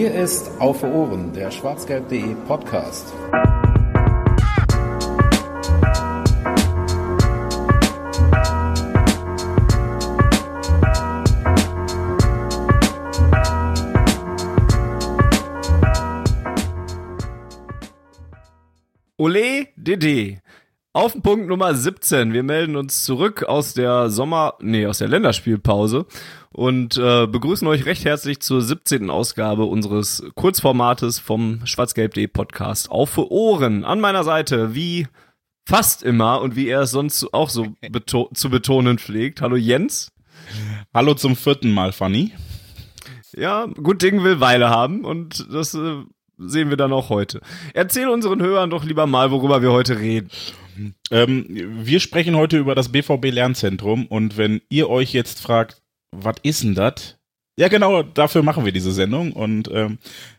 Hier ist Auf Ohren, der schwarzgelb.de Podcast. Ole Dede. Auf den Punkt Nummer 17. Wir melden uns zurück aus der Sommer, nee, aus der Länderspielpause und äh, begrüßen euch recht herzlich zur 17. Ausgabe unseres Kurzformates vom schwarzgelb.de Podcast auf für Ohren. An meiner Seite, wie fast immer und wie er es sonst auch so beto zu betonen pflegt. Hallo Jens. Hallo zum vierten Mal, Fanny. Ja, gut Ding will Weile haben und das äh, sehen wir dann auch heute. Erzähl unseren Hörern doch lieber mal, worüber wir heute reden. Ähm, wir sprechen heute über das BVB Lernzentrum und wenn ihr euch jetzt fragt, was ist denn das? Ja, genau, dafür machen wir diese Sendung und ähm,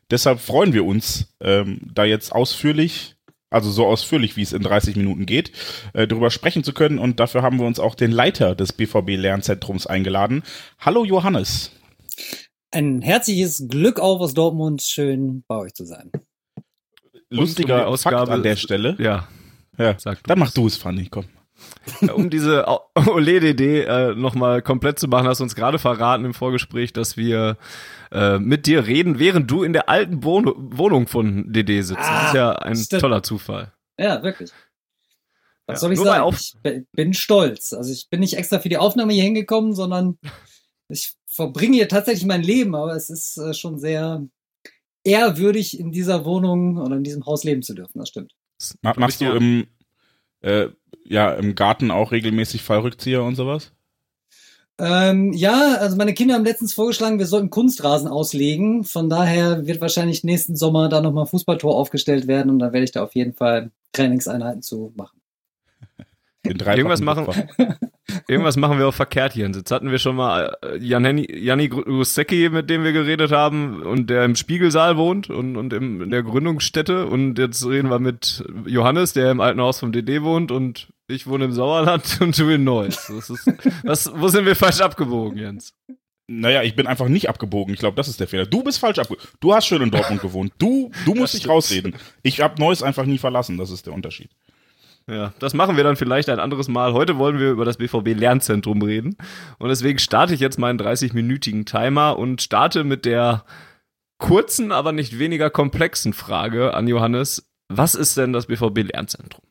deshalb freuen wir uns, ähm, da jetzt ausführlich, also so ausführlich, wie es in 30 Minuten geht, äh, darüber sprechen zu können und dafür haben wir uns auch den Leiter des BVB Lernzentrums eingeladen. Hallo Johannes. Ein herzliches Glück auf aus Dortmund, schön bei euch zu sein. Lustiger um Ausgabe Fakt an der Stelle. Ja, ja, Sag dann mach du es, Fanny, komm. um diese OLED-Idee äh, nochmal komplett zu machen, hast du uns gerade verraten im Vorgespräch, dass wir äh, mit dir reden, während du in der alten Wohn Wohnung von DD sitzt. Ah, das ist ja ein stimmt. toller Zufall. Ja, wirklich. Was ja, soll ich sagen? Ich bin stolz. Also ich bin nicht extra für die Aufnahme hier hingekommen, sondern ich verbringe hier tatsächlich mein Leben, aber es ist äh, schon sehr ehrwürdig, in dieser Wohnung oder in diesem Haus leben zu dürfen. Das stimmt. Machst du im, äh, ja, im Garten auch regelmäßig Fallrückzieher und sowas? Ähm, ja, also meine Kinder haben letztens vorgeschlagen, wir sollten Kunstrasen auslegen. Von daher wird wahrscheinlich nächsten Sommer da nochmal ein Fußballtor aufgestellt werden und da werde ich da auf jeden Fall Trainingseinheiten zu machen. Irgendwas machen, irgendwas machen wir auch verkehrt hier. Jetzt hatten wir schon mal äh, Janni, Janni Grusecki, mit dem wir geredet haben und der im Spiegelsaal wohnt und, und im, in der Gründungsstätte. Und jetzt reden wir mit Johannes, der im alten Haus vom DD wohnt und ich wohne im Sauerland und du in Neuss. Das ist, was, wo sind wir falsch abgebogen, Jens? Naja, ich bin einfach nicht abgebogen. Ich glaube, das ist der Fehler. Du bist falsch abgebogen. Du hast schön in Dortmund gewohnt. Du, du musst dich rausreden. Ich habe Neuss einfach nie verlassen. Das ist der Unterschied. Ja, das machen wir dann vielleicht ein anderes Mal. Heute wollen wir über das BVB Lernzentrum reden. Und deswegen starte ich jetzt meinen 30-minütigen Timer und starte mit der kurzen, aber nicht weniger komplexen Frage an Johannes. Was ist denn das BVB Lernzentrum?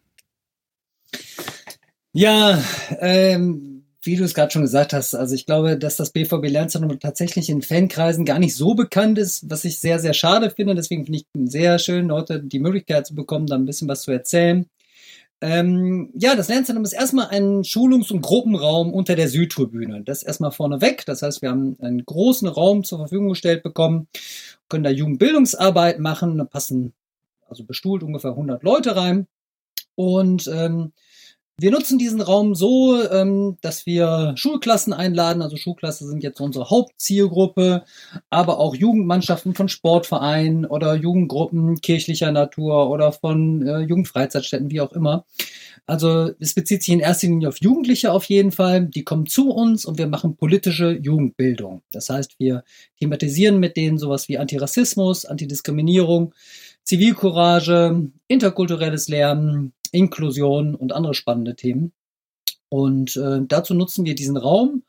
Ja, ähm, wie du es gerade schon gesagt hast, also ich glaube, dass das BVB Lernzentrum tatsächlich in Fankreisen gar nicht so bekannt ist, was ich sehr, sehr schade finde. Deswegen finde ich sehr schön, heute die Möglichkeit zu bekommen, da ein bisschen was zu erzählen. Ähm, ja, das Lernzentrum ist erstmal ein Schulungs- und Gruppenraum unter der Südtribüne. Das erstmal vorneweg. Das heißt, wir haben einen großen Raum zur Verfügung gestellt bekommen, können da Jugendbildungsarbeit machen. Da passen also bestuhlt ungefähr 100 Leute rein. Und ähm, wir nutzen diesen Raum so, ähm, dass wir Schulklassen einladen. Also Schulklasse sind jetzt unsere Hauptzielgruppe, aber auch Jugendmannschaften von Sportvereinen oder Jugendgruppen kirchlicher Natur oder von äh, Jugendfreizeitstätten, wie auch immer. Also es bezieht sich in erster Linie auf Jugendliche auf jeden Fall. Die kommen zu uns und wir machen politische Jugendbildung. Das heißt, wir thematisieren mit denen sowas wie Antirassismus, Antidiskriminierung, Zivilcourage, interkulturelles Lernen, Inklusion und andere spannende Themen. Und äh, dazu nutzen wir diesen Raum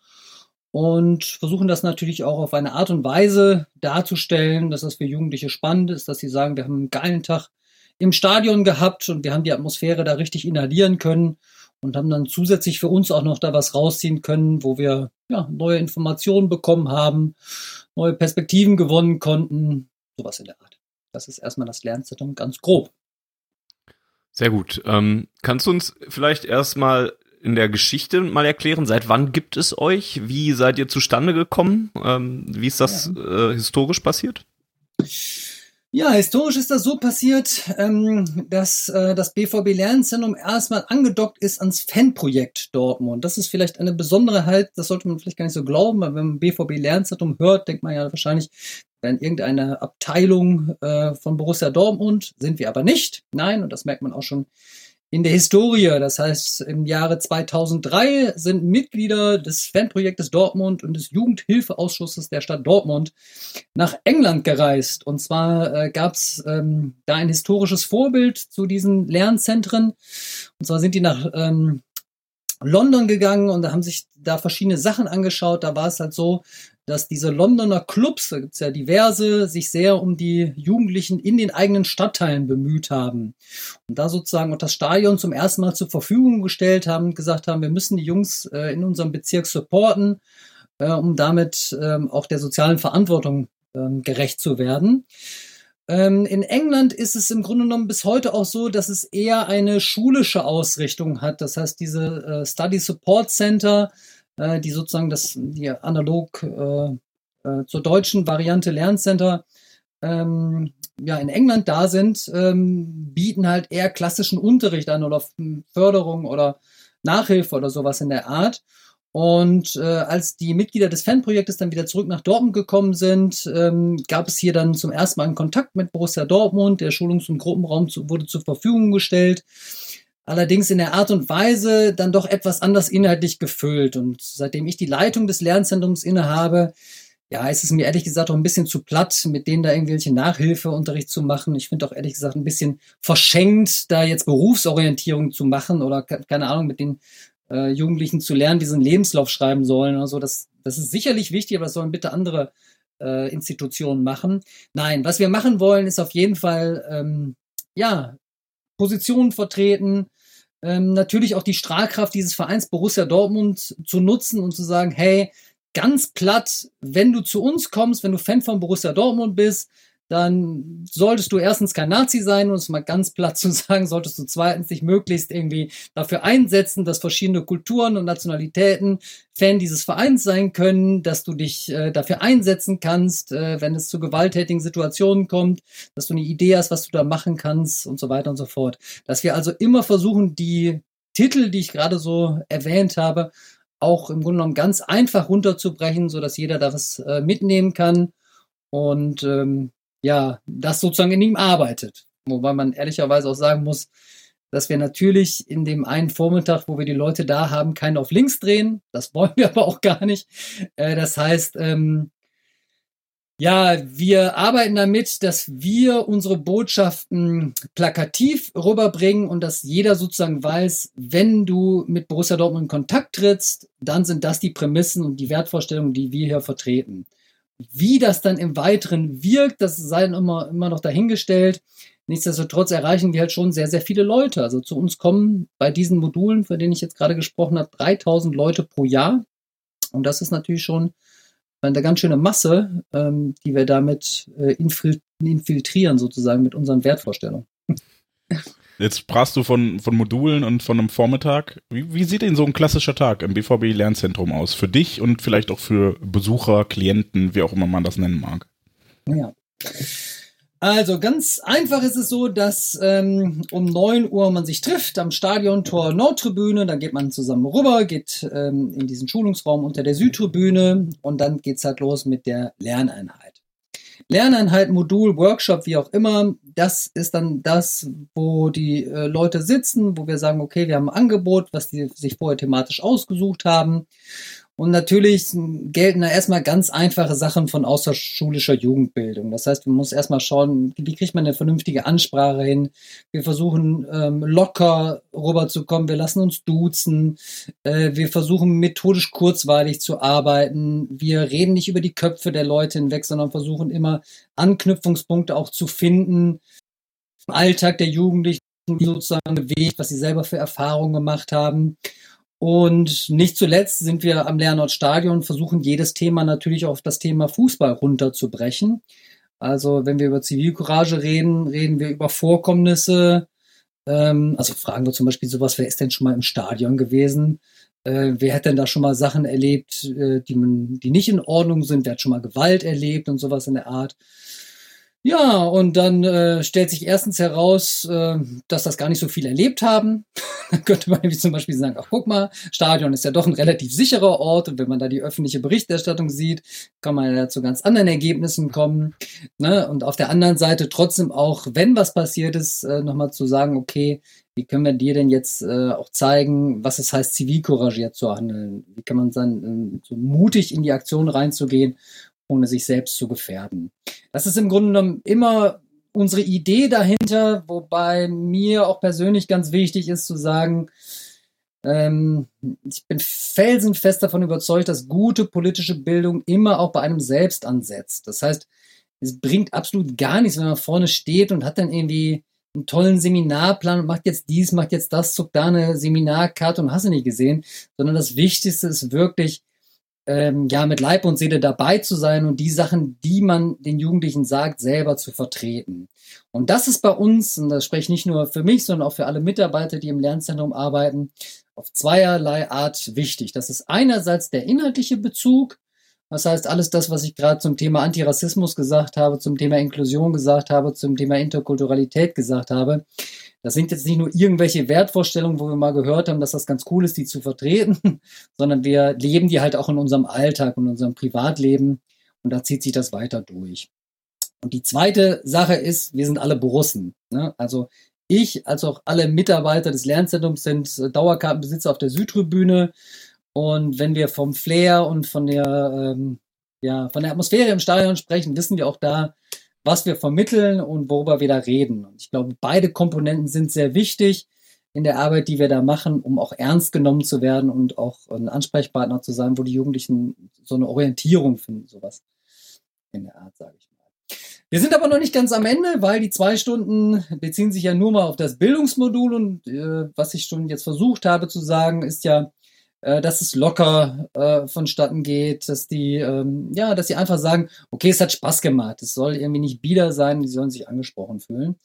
und versuchen das natürlich auch auf eine Art und Weise darzustellen, dass das für Jugendliche spannend ist, dass sie sagen, wir haben einen geilen Tag im Stadion gehabt und wir haben die Atmosphäre da richtig inhalieren können und haben dann zusätzlich für uns auch noch da was rausziehen können, wo wir ja, neue Informationen bekommen haben, neue Perspektiven gewonnen konnten, sowas in der Art. Das ist erstmal das Lernzentrum ganz grob. Sehr gut. Ähm, kannst du uns vielleicht erstmal in der Geschichte mal erklären, seit wann gibt es euch? Wie seid ihr zustande gekommen? Ähm, wie ist das ja. äh, historisch passiert? Ja, historisch ist das so passiert, ähm, dass äh, das BVB Lernzentrum erstmal angedockt ist ans Fanprojekt Dortmund. Das ist vielleicht eine besondere halt, das sollte man vielleicht gar nicht so glauben, weil wenn man BVB Lernzentrum hört, denkt man ja wahrscheinlich, in irgendeine Abteilung äh, von Borussia Dortmund, sind wir aber nicht. Nein, und das merkt man auch schon in der Historie. Das heißt, im Jahre 2003 sind Mitglieder des Fanprojektes Dortmund und des Jugendhilfeausschusses der Stadt Dortmund nach England gereist. Und zwar äh, gab es ähm, da ein historisches Vorbild zu diesen Lernzentren. Und zwar sind die nach ähm, London gegangen und da haben sich da verschiedene Sachen angeschaut. Da war es halt so, dass diese Londoner Clubs, da gibt's ja diverse, sich sehr um die Jugendlichen in den eigenen Stadtteilen bemüht haben. Und da sozusagen auch das Stadion zum ersten Mal zur Verfügung gestellt haben und gesagt haben, wir müssen die Jungs äh, in unserem Bezirk supporten, äh, um damit ähm, auch der sozialen Verantwortung ähm, gerecht zu werden. Ähm, in England ist es im Grunde genommen bis heute auch so, dass es eher eine schulische Ausrichtung hat. Das heißt, diese äh, Study Support Center äh, die sozusagen das, die analog äh, äh, zur deutschen Variante Lerncenter ähm, ja in England da sind, ähm, bieten halt eher klassischen Unterricht an oder Förderung oder Nachhilfe oder sowas in der Art. Und äh, als die Mitglieder des Fanprojektes dann wieder zurück nach Dortmund gekommen sind, ähm, gab es hier dann zum ersten Mal einen Kontakt mit Borussia Dortmund. Der Schulungs- und Gruppenraum zu, wurde zur Verfügung gestellt allerdings in der Art und Weise dann doch etwas anders inhaltlich gefüllt. Und seitdem ich die Leitung des Lernzentrums innehabe, ja, ist es mir ehrlich gesagt auch ein bisschen zu platt, mit denen da irgendwelche Nachhilfeunterricht zu machen. Ich finde auch ehrlich gesagt ein bisschen verschenkt, da jetzt Berufsorientierung zu machen oder keine Ahnung, mit den äh, Jugendlichen zu lernen, wie sie einen Lebenslauf schreiben sollen oder so. Das, das ist sicherlich wichtig, aber das sollen bitte andere äh, Institutionen machen. Nein, was wir machen wollen, ist auf jeden Fall, ähm, ja, Positionen vertreten, ähm, natürlich auch die Strahlkraft dieses Vereins Borussia Dortmund zu nutzen und zu sagen, hey, ganz platt, wenn du zu uns kommst, wenn du Fan von Borussia Dortmund bist, dann solltest du erstens kein Nazi sein, um es mal ganz platt zu sagen, solltest du zweitens dich möglichst irgendwie dafür einsetzen, dass verschiedene Kulturen und Nationalitäten Fan dieses Vereins sein können, dass du dich äh, dafür einsetzen kannst, äh, wenn es zu gewalttätigen Situationen kommt, dass du eine Idee hast, was du da machen kannst und so weiter und so fort. Dass wir also immer versuchen, die Titel, die ich gerade so erwähnt habe, auch im Grunde genommen ganz einfach runterzubrechen, so dass jeder das äh, mitnehmen kann. Und ähm, ja, das sozusagen in ihm arbeitet. Wobei man ehrlicherweise auch sagen muss, dass wir natürlich in dem einen Vormittag, wo wir die Leute da haben, keinen auf links drehen. Das wollen wir aber auch gar nicht. Äh, das heißt, ähm, ja, wir arbeiten damit, dass wir unsere Botschaften plakativ rüberbringen und dass jeder sozusagen weiß, wenn du mit Borussia Dortmund in Kontakt trittst, dann sind das die Prämissen und die Wertvorstellungen, die wir hier vertreten. Wie das dann im Weiteren wirkt, das sei dann immer, immer noch dahingestellt. Nichtsdestotrotz erreichen wir halt schon sehr, sehr viele Leute. Also zu uns kommen bei diesen Modulen, von denen ich jetzt gerade gesprochen habe, 3000 Leute pro Jahr. Und das ist natürlich schon eine ganz schöne Masse, ähm, die wir damit äh, infiltrieren sozusagen mit unseren Wertvorstellungen. Jetzt sprachst du von, von Modulen und von einem Vormittag. Wie, wie sieht denn so ein klassischer Tag im BVB Lernzentrum aus? Für dich und vielleicht auch für Besucher, Klienten, wie auch immer man das nennen mag. Ja. Also ganz einfach ist es so, dass ähm, um 9 Uhr man sich trifft am Stadiontor Nordtribüne, dann geht man zusammen rüber, geht ähm, in diesen Schulungsraum unter der Südtribüne und dann geht's halt los mit der Lerneinheit. Lerneinheit, Modul, Workshop, wie auch immer, das ist dann das, wo die äh, Leute sitzen, wo wir sagen, okay, wir haben ein Angebot, was die sich vorher thematisch ausgesucht haben. Und natürlich gelten da erstmal ganz einfache Sachen von außerschulischer Jugendbildung. Das heißt, man muss erstmal schauen, wie kriegt man eine vernünftige Ansprache hin. Wir versuchen ähm, locker rüberzukommen, wir lassen uns duzen, äh, wir versuchen methodisch kurzweilig zu arbeiten. Wir reden nicht über die Köpfe der Leute hinweg, sondern versuchen immer Anknüpfungspunkte auch zu finden. Im Alltag der Jugendlichen sozusagen bewegt, was sie selber für Erfahrungen gemacht haben. Und nicht zuletzt sind wir am Lehrnord-Stadion, versuchen jedes Thema natürlich auf das Thema Fußball runterzubrechen. Also wenn wir über Zivilcourage reden, reden wir über Vorkommnisse. Ähm, also fragen wir zum Beispiel sowas, wer ist denn schon mal im Stadion gewesen? Äh, wer hat denn da schon mal Sachen erlebt, äh, die, man, die nicht in Ordnung sind? Wer hat schon mal Gewalt erlebt und sowas in der Art? Ja, und dann äh, stellt sich erstens heraus, äh, dass das gar nicht so viel erlebt haben. dann könnte man nämlich zum Beispiel sagen, ach guck mal, Stadion ist ja doch ein relativ sicherer Ort und wenn man da die öffentliche Berichterstattung sieht, kann man ja zu ganz anderen Ergebnissen kommen. Ne? Und auf der anderen Seite trotzdem auch, wenn was passiert ist, äh, nochmal zu sagen, okay, wie können wir dir denn jetzt äh, auch zeigen, was es heißt, zivilcouragiert zu handeln? Wie kann man dann äh, so mutig in die Aktion reinzugehen ohne sich selbst zu gefährden. Das ist im Grunde genommen immer unsere Idee dahinter, wobei mir auch persönlich ganz wichtig ist zu sagen, ähm, ich bin felsenfest davon überzeugt, dass gute politische Bildung immer auch bei einem selbst ansetzt. Das heißt, es bringt absolut gar nichts, wenn man vorne steht und hat dann irgendwie einen tollen Seminarplan und macht jetzt dies, macht jetzt das, zuckt da eine Seminarkarte und hast du nicht gesehen, sondern das Wichtigste ist wirklich, ähm, ja, mit Leib und Seele dabei zu sein und die Sachen, die man den Jugendlichen sagt, selber zu vertreten. Und das ist bei uns, und das spreche ich nicht nur für mich, sondern auch für alle Mitarbeiter, die im Lernzentrum arbeiten, auf zweierlei Art wichtig. Das ist einerseits der inhaltliche Bezug, das heißt, alles das, was ich gerade zum Thema Antirassismus gesagt habe, zum Thema Inklusion gesagt habe, zum Thema Interkulturalität gesagt habe, das sind jetzt nicht nur irgendwelche Wertvorstellungen, wo wir mal gehört haben, dass das ganz cool ist, die zu vertreten, sondern wir leben die halt auch in unserem Alltag und unserem Privatleben und da zieht sich das weiter durch. Und die zweite Sache ist, wir sind alle Borussen. Ne? Also ich, als auch alle Mitarbeiter des Lernzentrums sind Dauerkartenbesitzer auf der Südtribüne. Und wenn wir vom Flair und von der, ähm, ja, von der Atmosphäre im Stadion sprechen, wissen wir auch da, was wir vermitteln und worüber wir da reden. Und ich glaube, beide Komponenten sind sehr wichtig in der Arbeit, die wir da machen, um auch ernst genommen zu werden und auch ein Ansprechpartner zu sein, wo die Jugendlichen so eine Orientierung finden, sowas in der Art, sage ich mal. Wir sind aber noch nicht ganz am Ende, weil die zwei Stunden beziehen sich ja nur mal auf das Bildungsmodul und äh, was ich schon jetzt versucht habe zu sagen, ist ja, dass es locker äh, vonstatten geht, dass die, ähm, ja, dass sie einfach sagen, okay, es hat Spaß gemacht, es soll irgendwie nicht bieder sein, die sollen sich angesprochen fühlen.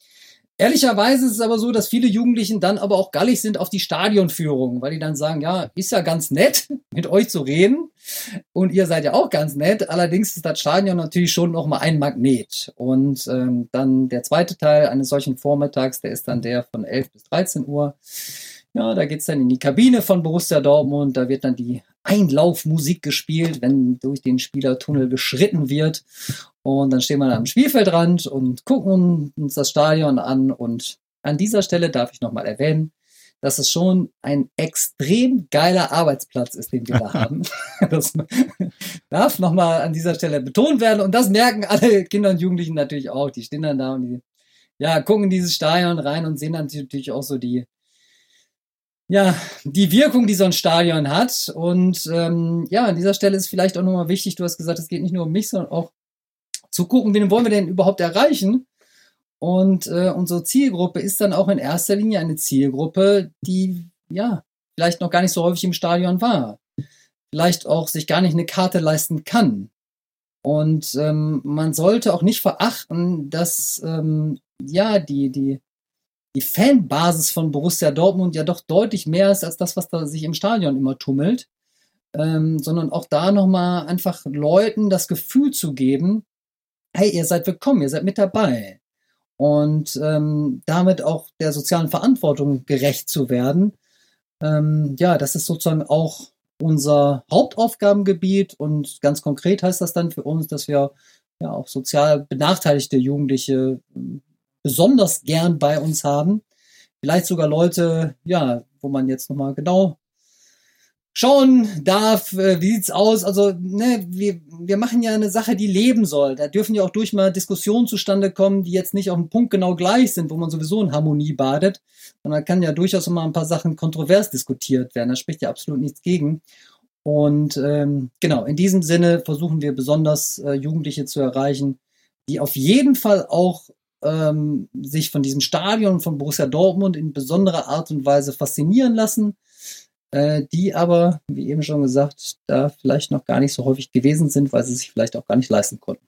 Ehrlicherweise ist es aber so, dass viele Jugendlichen dann aber auch gallig sind auf die Stadionführung, weil die dann sagen, ja, ist ja ganz nett, mit euch zu reden und ihr seid ja auch ganz nett. Allerdings ist das Stadion natürlich schon noch mal ein Magnet. Und ähm, dann der zweite Teil eines solchen Vormittags, der ist dann der von 11 bis 13 Uhr. Ja, da geht's dann in die Kabine von Borussia Dortmund. Da wird dann die Einlaufmusik gespielt, wenn durch den Spielertunnel beschritten wird. Und dann stehen wir am Spielfeldrand und gucken uns das Stadion an. Und an dieser Stelle darf ich nochmal erwähnen, dass es schon ein extrem geiler Arbeitsplatz ist, den wir da haben. Das darf nochmal an dieser Stelle betont werden. Und das merken alle Kinder und Jugendlichen natürlich auch. Die stehen dann da und die ja, gucken in dieses Stadion rein und sehen dann natürlich auch so die ja, die Wirkung, die so ein Stadion hat. Und ähm, ja, an dieser Stelle ist vielleicht auch nochmal wichtig, du hast gesagt, es geht nicht nur um mich, sondern auch zu gucken, wen wollen wir denn überhaupt erreichen. Und äh, unsere Zielgruppe ist dann auch in erster Linie eine Zielgruppe, die ja vielleicht noch gar nicht so häufig im Stadion war, vielleicht auch sich gar nicht eine Karte leisten kann. Und ähm, man sollte auch nicht verachten, dass ähm, ja die die die Fanbasis von Borussia Dortmund ja doch deutlich mehr ist als das, was da sich im Stadion immer tummelt, ähm, sondern auch da nochmal einfach Leuten das Gefühl zu geben, hey, ihr seid willkommen, ihr seid mit dabei. Und ähm, damit auch der sozialen Verantwortung gerecht zu werden. Ähm, ja, das ist sozusagen auch unser Hauptaufgabengebiet und ganz konkret heißt das dann für uns, dass wir ja auch sozial benachteiligte Jugendliche besonders gern bei uns haben. Vielleicht sogar Leute, ja, wo man jetzt nochmal genau schauen darf, äh, wie sieht's aus? Also, ne, wir, wir machen ja eine Sache, die leben soll. Da dürfen ja auch durch mal Diskussionen zustande kommen, die jetzt nicht auf dem Punkt genau gleich sind, wo man sowieso in Harmonie badet. sondern kann ja durchaus mal ein paar Sachen kontrovers diskutiert werden. Da spricht ja absolut nichts gegen. Und ähm, genau, in diesem Sinne versuchen wir besonders äh, Jugendliche zu erreichen, die auf jeden Fall auch ähm, sich von diesem Stadion von Borussia Dortmund in besonderer Art und Weise faszinieren lassen, äh, die aber, wie eben schon gesagt, da vielleicht noch gar nicht so häufig gewesen sind, weil sie sich vielleicht auch gar nicht leisten konnten.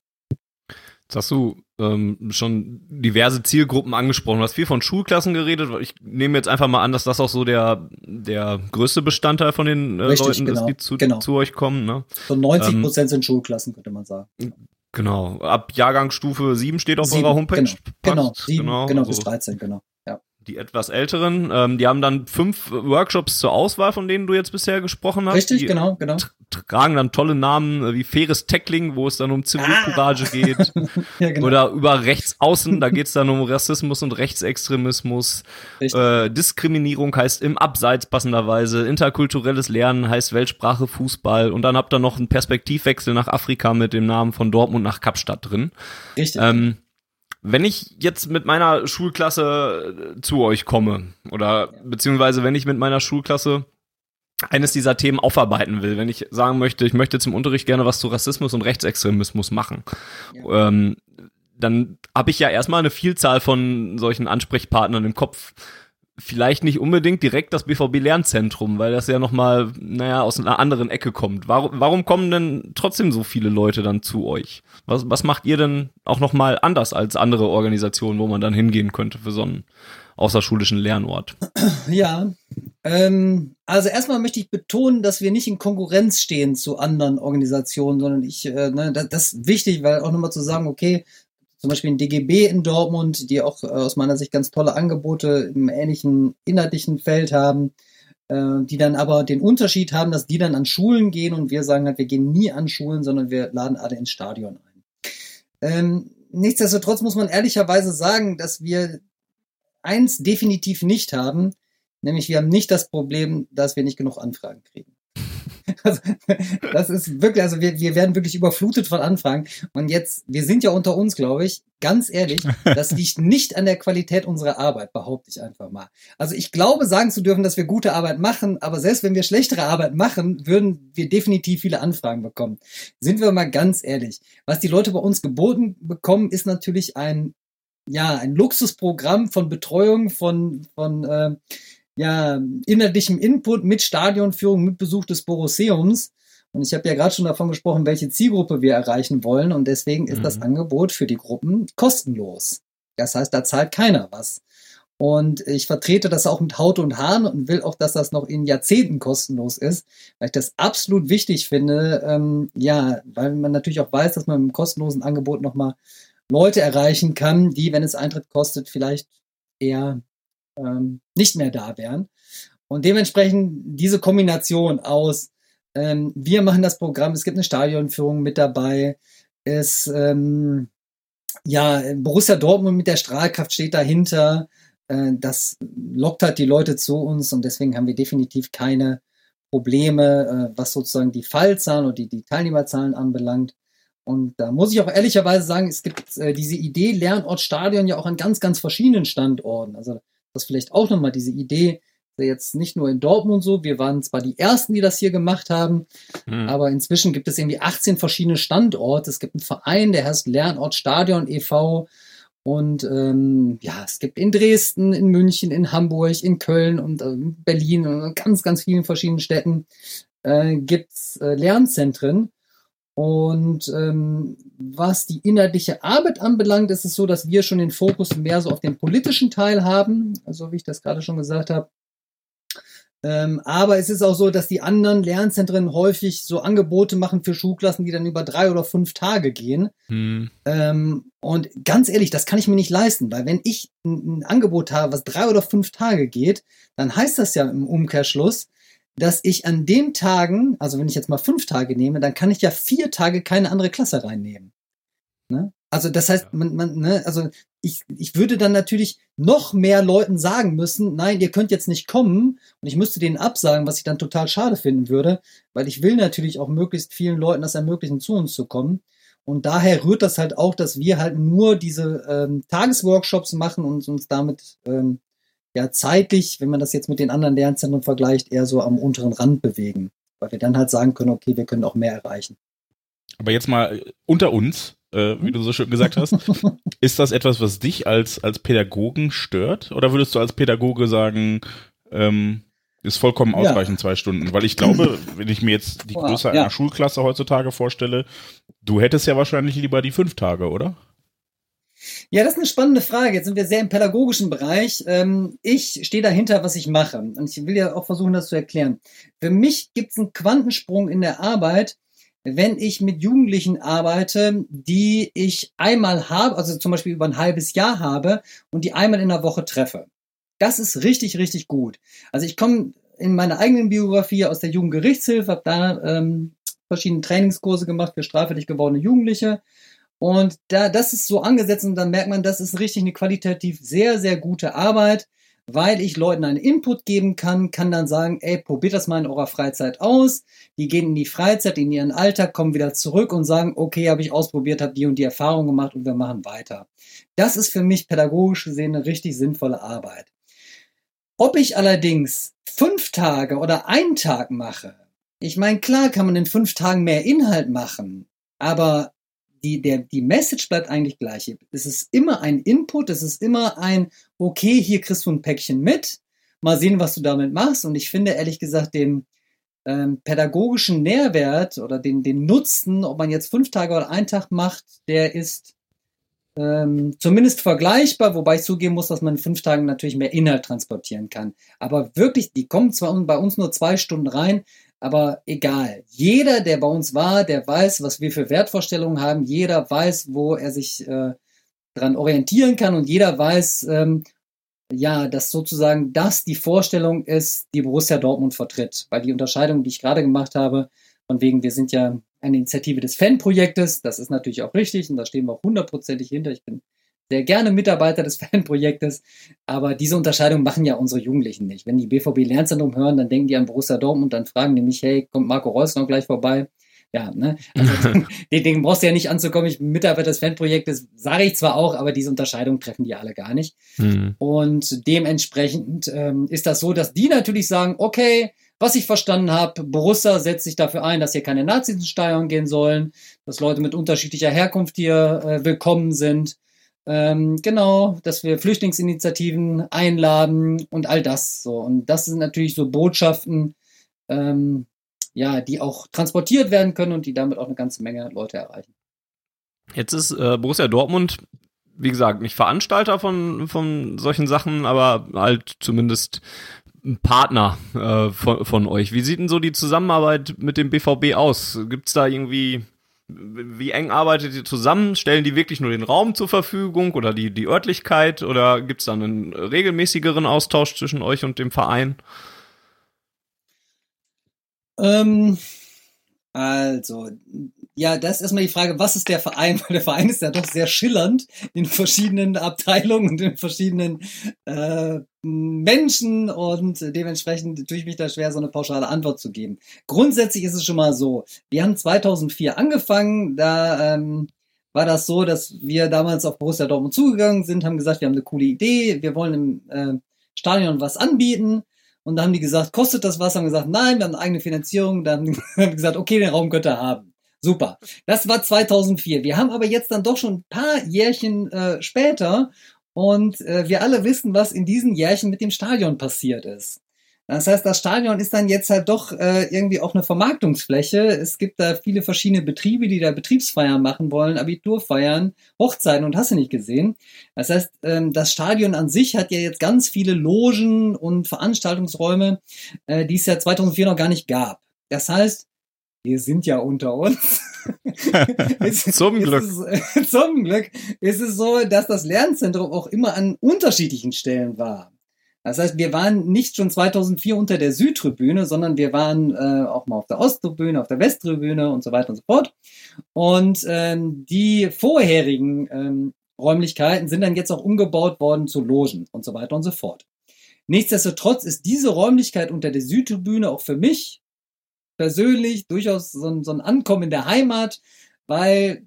Jetzt hast du ähm, schon diverse Zielgruppen angesprochen. Du hast viel von Schulklassen geredet. Ich nehme jetzt einfach mal an, dass das auch so der, der größte Bestandteil von den äh, Richtig, Leuten genau, ist, die zu, genau. zu euch kommen. Ne? So 90 ähm, Prozent ähm, sind Schulklassen, könnte man sagen. Genau. Ab Jahrgangsstufe 7 steht auf Sieben, eurer Homepage. Genau, genau, Passt, sieben, genau, bis so. 13, genau. Die etwas älteren, ähm, die haben dann fünf Workshops zur Auswahl, von denen du jetzt bisher gesprochen hast. Richtig, die genau, genau. tragen dann tolle Namen äh, wie faires Tackling, wo es dann um Zivilcourage geht. Ja, genau. Oder über Rechtsaußen, da geht es dann um Rassismus und Rechtsextremismus. Äh, Diskriminierung heißt im Abseits passenderweise. Interkulturelles Lernen heißt Weltsprache, Fußball. Und dann habt ihr noch einen Perspektivwechsel nach Afrika mit dem Namen von Dortmund nach Kapstadt drin. Richtig. Ähm, wenn ich jetzt mit meiner Schulklasse äh, zu euch komme oder beziehungsweise wenn ich mit meiner Schulklasse eines dieser Themen aufarbeiten will, wenn ich sagen möchte, ich möchte zum Unterricht gerne was zu Rassismus und Rechtsextremismus machen, ähm, dann habe ich ja erstmal eine Vielzahl von solchen Ansprechpartnern im Kopf. Vielleicht nicht unbedingt direkt das BVB-Lernzentrum, weil das ja nochmal, naja, aus einer anderen Ecke kommt. Warum, warum kommen denn trotzdem so viele Leute dann zu euch? Was, was macht ihr denn auch nochmal anders als andere Organisationen, wo man dann hingehen könnte für so einen außerschulischen Lernort? Ja, ähm, also erstmal möchte ich betonen, dass wir nicht in Konkurrenz stehen zu anderen Organisationen, sondern ich, äh, ne, das, das ist wichtig, weil auch nochmal zu sagen, okay, zum Beispiel ein DGB in Dortmund, die auch äh, aus meiner Sicht ganz tolle Angebote im ähnlichen inhaltlichen Feld haben, äh, die dann aber den Unterschied haben, dass die dann an Schulen gehen und wir sagen halt, wir gehen nie an Schulen, sondern wir laden alle ins Stadion ein. Ähm, nichtsdestotrotz muss man ehrlicherweise sagen, dass wir eins definitiv nicht haben, nämlich wir haben nicht das Problem, dass wir nicht genug Anfragen kriegen. Also, das ist wirklich, also wir, wir werden wirklich überflutet von Anfragen. Und jetzt, wir sind ja unter uns, glaube ich, ganz ehrlich, das liegt nicht an der Qualität unserer Arbeit, behaupte ich einfach mal. Also ich glaube, sagen zu dürfen, dass wir gute Arbeit machen, aber selbst wenn wir schlechtere Arbeit machen, würden wir definitiv viele Anfragen bekommen. Sind wir mal ganz ehrlich. Was die Leute bei uns geboten bekommen, ist natürlich ein, ja, ein Luxusprogramm von Betreuung, von, von, äh, ja, inhaltlichem Input mit Stadionführung, mit Besuch des Borosseums. Und ich habe ja gerade schon davon gesprochen, welche Zielgruppe wir erreichen wollen. Und deswegen ist Mhm. das Angebot für die Gruppen kostenlos. Das heißt, da zahlt keiner was. Und ich vertrete das auch mit Haut und Haaren und will auch, dass das noch in Jahrzehnten kostenlos ist, weil ich das absolut wichtig finde. Ähm, ja, weil man natürlich auch weiß, dass man mit einem kostenlosen Angebot nochmal Leute erreichen kann, die, wenn es Eintritt kostet, vielleicht eher ähm, nicht mehr da wären. Und dementsprechend diese Kombination aus, ähm, wir machen das Programm, es gibt eine Stadionführung mit dabei, es, ähm, ja, Borussia Dortmund mit der Strahlkraft steht dahinter, äh, das lockt halt die Leute zu uns und deswegen haben wir definitiv keine Probleme, äh, was sozusagen die Fallzahlen oder die, die Teilnehmerzahlen anbelangt. Und da muss ich auch ehrlicherweise sagen, es gibt äh, diese Idee Lernort Stadion ja auch an ganz, ganz verschiedenen Standorten. Also das vielleicht auch nochmal diese Idee, jetzt nicht nur in Dortmund so, wir waren zwar die Ersten, die das hier gemacht haben, Hm. aber inzwischen gibt es irgendwie 18 verschiedene Standorte. Es gibt einen Verein, der heißt Lernort Stadion e.V. Und ähm, ja, es gibt in Dresden, in München, in Hamburg, in Köln und äh, Berlin und in ganz, ganz vielen verschiedenen Städten äh, gibt's äh, Lernzentren. Und ähm, was die inhaltliche Arbeit anbelangt, ist es so, dass wir schon den Fokus mehr so auf den politischen Teil haben, also wie ich das gerade schon gesagt habe. Ähm, aber es ist auch so, dass die anderen Lernzentren häufig so Angebote machen für Schulklassen, die dann über drei oder fünf Tage gehen. Hm. Ähm, und ganz ehrlich, das kann ich mir nicht leisten, weil wenn ich ein, ein Angebot habe, was drei oder fünf Tage geht, dann heißt das ja im Umkehrschluss, dass ich an den Tagen, also wenn ich jetzt mal fünf Tage nehme, dann kann ich ja vier Tage keine andere Klasse reinnehmen. Ne? Also das heißt, man, man, ne, also ich, ich würde dann natürlich noch mehr Leuten sagen müssen, nein, ihr könnt jetzt nicht kommen und ich müsste denen absagen, was ich dann total schade finden würde, weil ich will natürlich auch möglichst vielen Leuten das ermöglichen, zu uns zu kommen. Und daher rührt das halt auch, dass wir halt nur diese ähm, Tagesworkshops machen und uns damit ähm, ja zeitlich, wenn man das jetzt mit den anderen Lernzentren vergleicht, eher so am unteren Rand bewegen. Weil wir dann halt sagen können, okay, wir können auch mehr erreichen. Aber jetzt mal äh, unter uns, äh, wie du so schön gesagt hast, ist das etwas, was dich als, als Pädagogen stört? Oder würdest du als Pädagoge sagen, ähm, ist vollkommen Ja. ausreichend zwei Stunden? Weil ich glaube, wenn ich mir jetzt die Größe ja. einer Schulklasse heutzutage vorstelle, du hättest ja wahrscheinlich lieber die fünf Tage, oder? Ja, das ist eine spannende Frage. Jetzt sind wir sehr im pädagogischen Bereich. Ähm, ich stehe dahinter, was ich mache. Und ich will ja auch versuchen, das zu erklären. Für mich gibt es einen Quantensprung in der Arbeit, wenn ich mit Jugendlichen arbeite, die ich einmal habe, also zum Beispiel über ein halbes Jahr habe und die einmal in der Woche treffe. Das ist richtig, richtig gut. Also ich komme in meiner eigenen Biografie aus der Jugendgerichtshilfe, habe da ähm, verschiedene Trainingskurse gemacht für straffällig gewordene Jugendliche. Und da, das ist so angesetzt und dann merkt man, das ist richtig eine qualitativ sehr, sehr gute Arbeit weil ich Leuten einen Input geben kann, kann dann sagen, ey, probiert das mal in eurer Freizeit aus. Die gehen in die Freizeit, in ihren Alltag, kommen wieder zurück und sagen, okay, habe ich ausprobiert, habe die und die Erfahrung gemacht und wir machen weiter. Das ist für mich pädagogisch gesehen eine richtig sinnvolle Arbeit. Ob ich allerdings fünf Tage oder einen Tag mache, ich meine, klar kann man in fünf Tagen mehr Inhalt machen, aber die, der, die Message bleibt eigentlich gleich. Es ist immer ein Input, es ist immer ein, okay, hier kriegst du ein Päckchen mit, mal sehen, was du damit machst. Und ich finde ehrlich gesagt den ähm, pädagogischen Nährwert oder den, den Nutzen, ob man jetzt fünf Tage oder einen Tag macht, der ist ähm, zumindest vergleichbar, wobei ich zugeben muss, dass man in fünf Tagen natürlich mehr Inhalt transportieren kann. Aber wirklich, die kommen zwar bei uns nur zwei Stunden rein, aber egal. Jeder, der bei uns war, der weiß, was wir für Wertvorstellungen haben. Jeder weiß, wo er sich äh, dran orientieren kann und jeder weiß, ähm, ja, dass sozusagen das die Vorstellung ist, die Borussia Dortmund vertritt. Weil die Unterscheidung, die ich gerade gemacht habe, von wegen, wir sind ja eine Initiative des Fanprojektes, das ist natürlich auch richtig und da stehen wir auch hundertprozentig hinter. Ich bin sehr gerne Mitarbeiter des Fanprojektes, aber diese Unterscheidung machen ja unsere Jugendlichen nicht. Wenn die BVB Lernzentrum hören, dann denken die an Borussia Dortmund, dann fragen die mich, hey, kommt Marco Reus noch gleich vorbei? Ja, ne? Also, den, den brauchst du ja nicht anzukommen. Ich bin Mitarbeiter des Fanprojektes, sage ich zwar auch, aber diese Unterscheidung treffen die alle gar nicht. Mhm. Und dementsprechend ähm, ist das so, dass die natürlich sagen, okay, was ich verstanden habe, Borussia setzt sich dafür ein, dass hier keine Nazis ins Steuern gehen sollen, dass Leute mit unterschiedlicher Herkunft hier äh, willkommen sind ähm, genau, dass wir Flüchtlingsinitiativen einladen und all das so. Und das sind natürlich so Botschaften, ähm, ja, die auch transportiert werden können und die damit auch eine ganze Menge Leute erreichen. Jetzt ist äh, Borussia Dortmund, wie gesagt, nicht Veranstalter von, von solchen Sachen, aber halt zumindest ein Partner äh, von, von euch. Wie sieht denn so die Zusammenarbeit mit dem BVB aus? Gibt's da irgendwie wie eng arbeitet ihr zusammen? Stellen die wirklich nur den Raum zur Verfügung oder die, die Örtlichkeit oder gibt es da einen regelmäßigeren Austausch zwischen euch und dem Verein? Ähm, also, ja, das ist erstmal die Frage, was ist der Verein? Weil der Verein ist ja doch sehr schillernd in verschiedenen Abteilungen und in verschiedenen äh, Menschen und dementsprechend tue ich mich da schwer, so eine pauschale Antwort zu geben. Grundsätzlich ist es schon mal so, wir haben 2004 angefangen, da ähm, war das so, dass wir damals auf Borussia Dortmund zugegangen sind, haben gesagt, wir haben eine coole Idee, wir wollen im äh, Stadion was anbieten. Und da haben die gesagt, kostet das was? Haben gesagt, nein, wir haben eine eigene Finanzierung. Dann haben die gesagt, okay, den Raum könnt ihr haben. Super. Das war 2004. Wir haben aber jetzt dann doch schon ein paar Jährchen äh, später und äh, wir alle wissen, was in diesen Jährchen mit dem Stadion passiert ist. Das heißt, das Stadion ist dann jetzt halt doch äh, irgendwie auch eine Vermarktungsfläche. Es gibt da viele verschiedene Betriebe, die da Betriebsfeiern machen wollen, Abiturfeiern, Hochzeiten und hast du nicht gesehen. Das heißt, ähm, das Stadion an sich hat ja jetzt ganz viele Logen und Veranstaltungsräume, äh, die es ja 2004 noch gar nicht gab. Das heißt, wir sind ja unter uns. zum Glück. Es, zum Glück ist es so, dass das Lernzentrum auch immer an unterschiedlichen Stellen war. Das heißt, wir waren nicht schon 2004 unter der Südtribüne, sondern wir waren äh, auch mal auf der Osttribüne, auf der Westtribüne und so weiter und so fort. Und ähm, die vorherigen ähm, Räumlichkeiten sind dann jetzt auch umgebaut worden zu Logen und so weiter und so fort. Nichtsdestotrotz ist diese Räumlichkeit unter der Südtribüne auch für mich persönlich durchaus so ein, so ein Ankommen in der Heimat, weil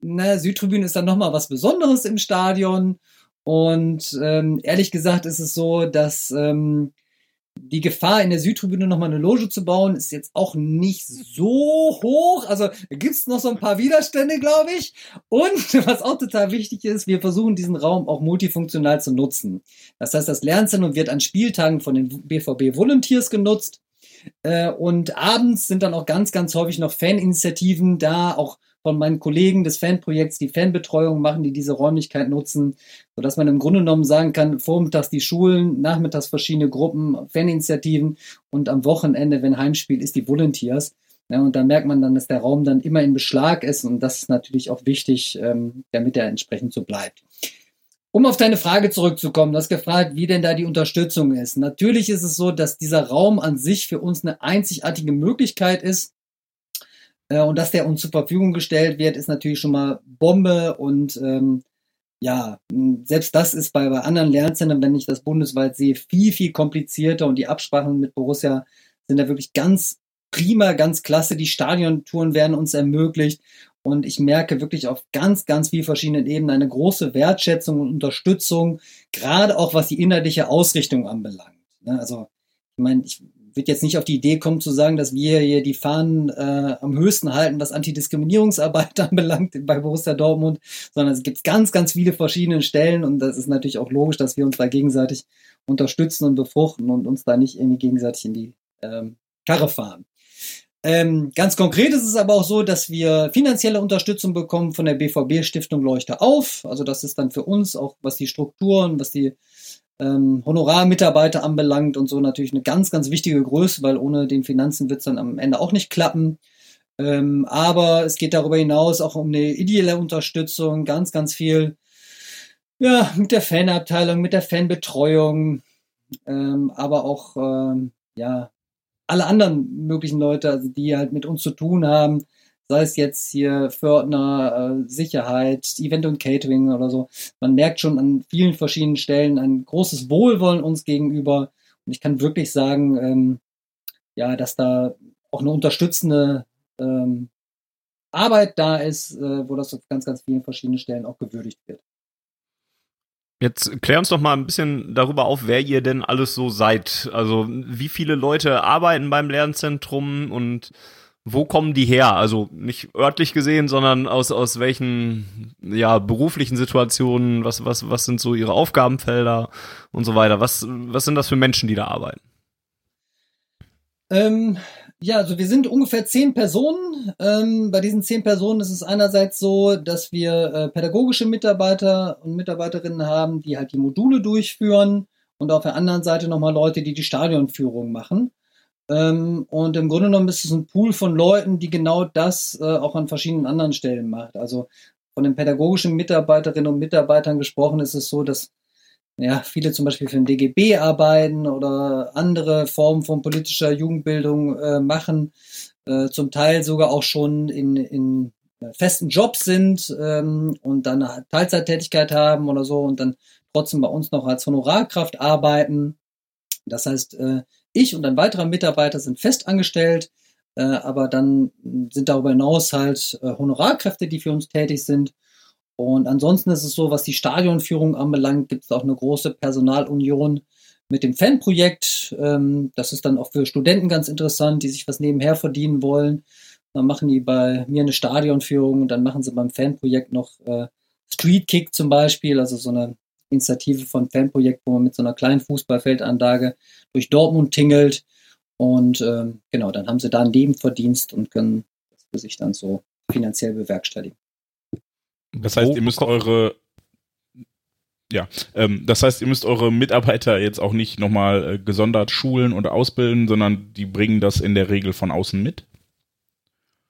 na, Südtribüne ist dann nochmal was Besonderes im Stadion. Und ähm, ehrlich gesagt ist es so, dass ähm, die Gefahr, in der Südtribüne nochmal eine Loge zu bauen, ist jetzt auch nicht so hoch. Also da gibt's noch so ein paar Widerstände, glaube ich. Und was auch total wichtig ist, wir versuchen diesen Raum auch multifunktional zu nutzen. Das heißt, das Lernzentrum wird an Spieltagen von den BVB Volunteers genutzt. Äh, und abends sind dann auch ganz, ganz häufig noch Faninitiativen da, auch von meinen Kollegen des Fanprojekts, die Fanbetreuung machen, die diese Räumlichkeit nutzen, sodass man im Grunde genommen sagen kann, vormittags die Schulen, nachmittags verschiedene Gruppen, Faninitiativen und am Wochenende, wenn Heimspiel ist, die Volunteers. Ja, und da merkt man dann, dass der Raum dann immer in Beschlag ist und das ist natürlich auch wichtig, ähm, damit er entsprechend so bleibt. Um auf deine Frage zurückzukommen, du hast gefragt, wie denn da die Unterstützung ist. Natürlich ist es so, dass dieser Raum an sich für uns eine einzigartige Möglichkeit ist. Äh, und dass der uns zur Verfügung gestellt wird, ist natürlich schon mal Bombe. Und ähm, ja, selbst das ist bei, bei anderen Lernzentren, wenn ich das bundesweit sehe, viel, viel komplizierter. Und die Absprachen mit Borussia sind da wirklich ganz prima, ganz klasse. Die Stadiontouren werden uns ermöglicht. Und ich merke wirklich auf ganz, ganz vielen verschiedenen Ebenen eine große Wertschätzung und Unterstützung, gerade auch was die innerliche Ausrichtung anbelangt. Ne, also, ich meine, ich würde jetzt nicht auf die Idee kommen zu sagen, dass wir hier die Fahnen äh, am höchsten halten, was Antidiskriminierungsarbeit anbelangt bei Borussia Dortmund, sondern es gibt ganz, ganz viele verschiedene Stellen und das ist natürlich auch logisch, dass wir uns da gegenseitig unterstützen und befruchten und uns da nicht irgendwie gegenseitig in die ähm, Karre fahren. Ähm, ganz konkret ist es aber auch so, dass wir finanzielle Unterstützung bekommen von der BVB Stiftung Leuchte auf. Also das ist dann für uns auch, was die Strukturen, was die ähm, Honorarmitarbeiter anbelangt und so natürlich eine ganz, ganz wichtige Größe, weil ohne den Finanzen wird es dann am Ende auch nicht klappen. Ähm, aber es geht darüber hinaus auch um eine ideelle Unterstützung, ganz, ganz viel ja, mit der Fanabteilung, mit der Fanbetreuung, ähm, aber auch ähm, ja, alle anderen möglichen Leute, also die halt mit uns zu tun haben, sei es jetzt hier Fördner, äh, Sicherheit, Event und Catering oder so. Man merkt schon an vielen verschiedenen Stellen ein großes Wohlwollen uns gegenüber. Und ich kann wirklich sagen, ähm, ja, dass da auch eine unterstützende ähm, Arbeit da ist, äh, wo das auf ganz, ganz vielen verschiedenen Stellen auch gewürdigt wird. Jetzt klär uns doch mal ein bisschen darüber auf, wer ihr denn alles so seid. Also wie viele Leute arbeiten beim Lernzentrum und wo kommen die her? Also nicht örtlich gesehen, sondern aus, aus welchen ja, beruflichen Situationen, was, was, was sind so ihre Aufgabenfelder und so weiter? Was, was sind das für Menschen, die da arbeiten? Ähm, ja, also wir sind ungefähr zehn Personen. Ähm, bei diesen zehn Personen ist es einerseits so, dass wir äh, pädagogische Mitarbeiter und Mitarbeiterinnen haben, die halt die Module durchführen und auf der anderen Seite nochmal Leute, die die Stadionführung machen. Ähm, und im Grunde genommen ist es ein Pool von Leuten, die genau das äh, auch an verschiedenen anderen Stellen macht. Also von den pädagogischen Mitarbeiterinnen und Mitarbeitern gesprochen ist es so, dass ja, viele zum Beispiel für den DGB arbeiten oder andere Formen von politischer Jugendbildung äh, machen, äh, zum Teil sogar auch schon in, in festen Jobs sind ähm, und dann eine Teilzeittätigkeit haben oder so und dann trotzdem bei uns noch als Honorarkraft arbeiten. Das heißt, äh, ich und ein weiterer Mitarbeiter sind fest angestellt, äh, aber dann sind darüber hinaus halt äh, Honorarkräfte, die für uns tätig sind und ansonsten ist es so, was die Stadionführung anbelangt, gibt es auch eine große Personalunion mit dem Fanprojekt. Ähm, das ist dann auch für Studenten ganz interessant, die sich was nebenher verdienen wollen. Dann machen die bei mir eine Stadionführung und dann machen sie beim Fanprojekt noch äh, Street Kick zum Beispiel, also so eine Initiative von Fanprojekt, wo man mit so einer kleinen Fußballfeldanlage durch Dortmund tingelt. Und ähm, genau, dann haben sie da einen Nebenverdienst und können das für sich dann so finanziell bewerkstelligen. Das heißt, ihr müsst eure ja, ähm, das heißt, ihr müsst eure Mitarbeiter jetzt auch nicht nochmal äh, gesondert schulen oder ausbilden, sondern die bringen das in der Regel von außen mit?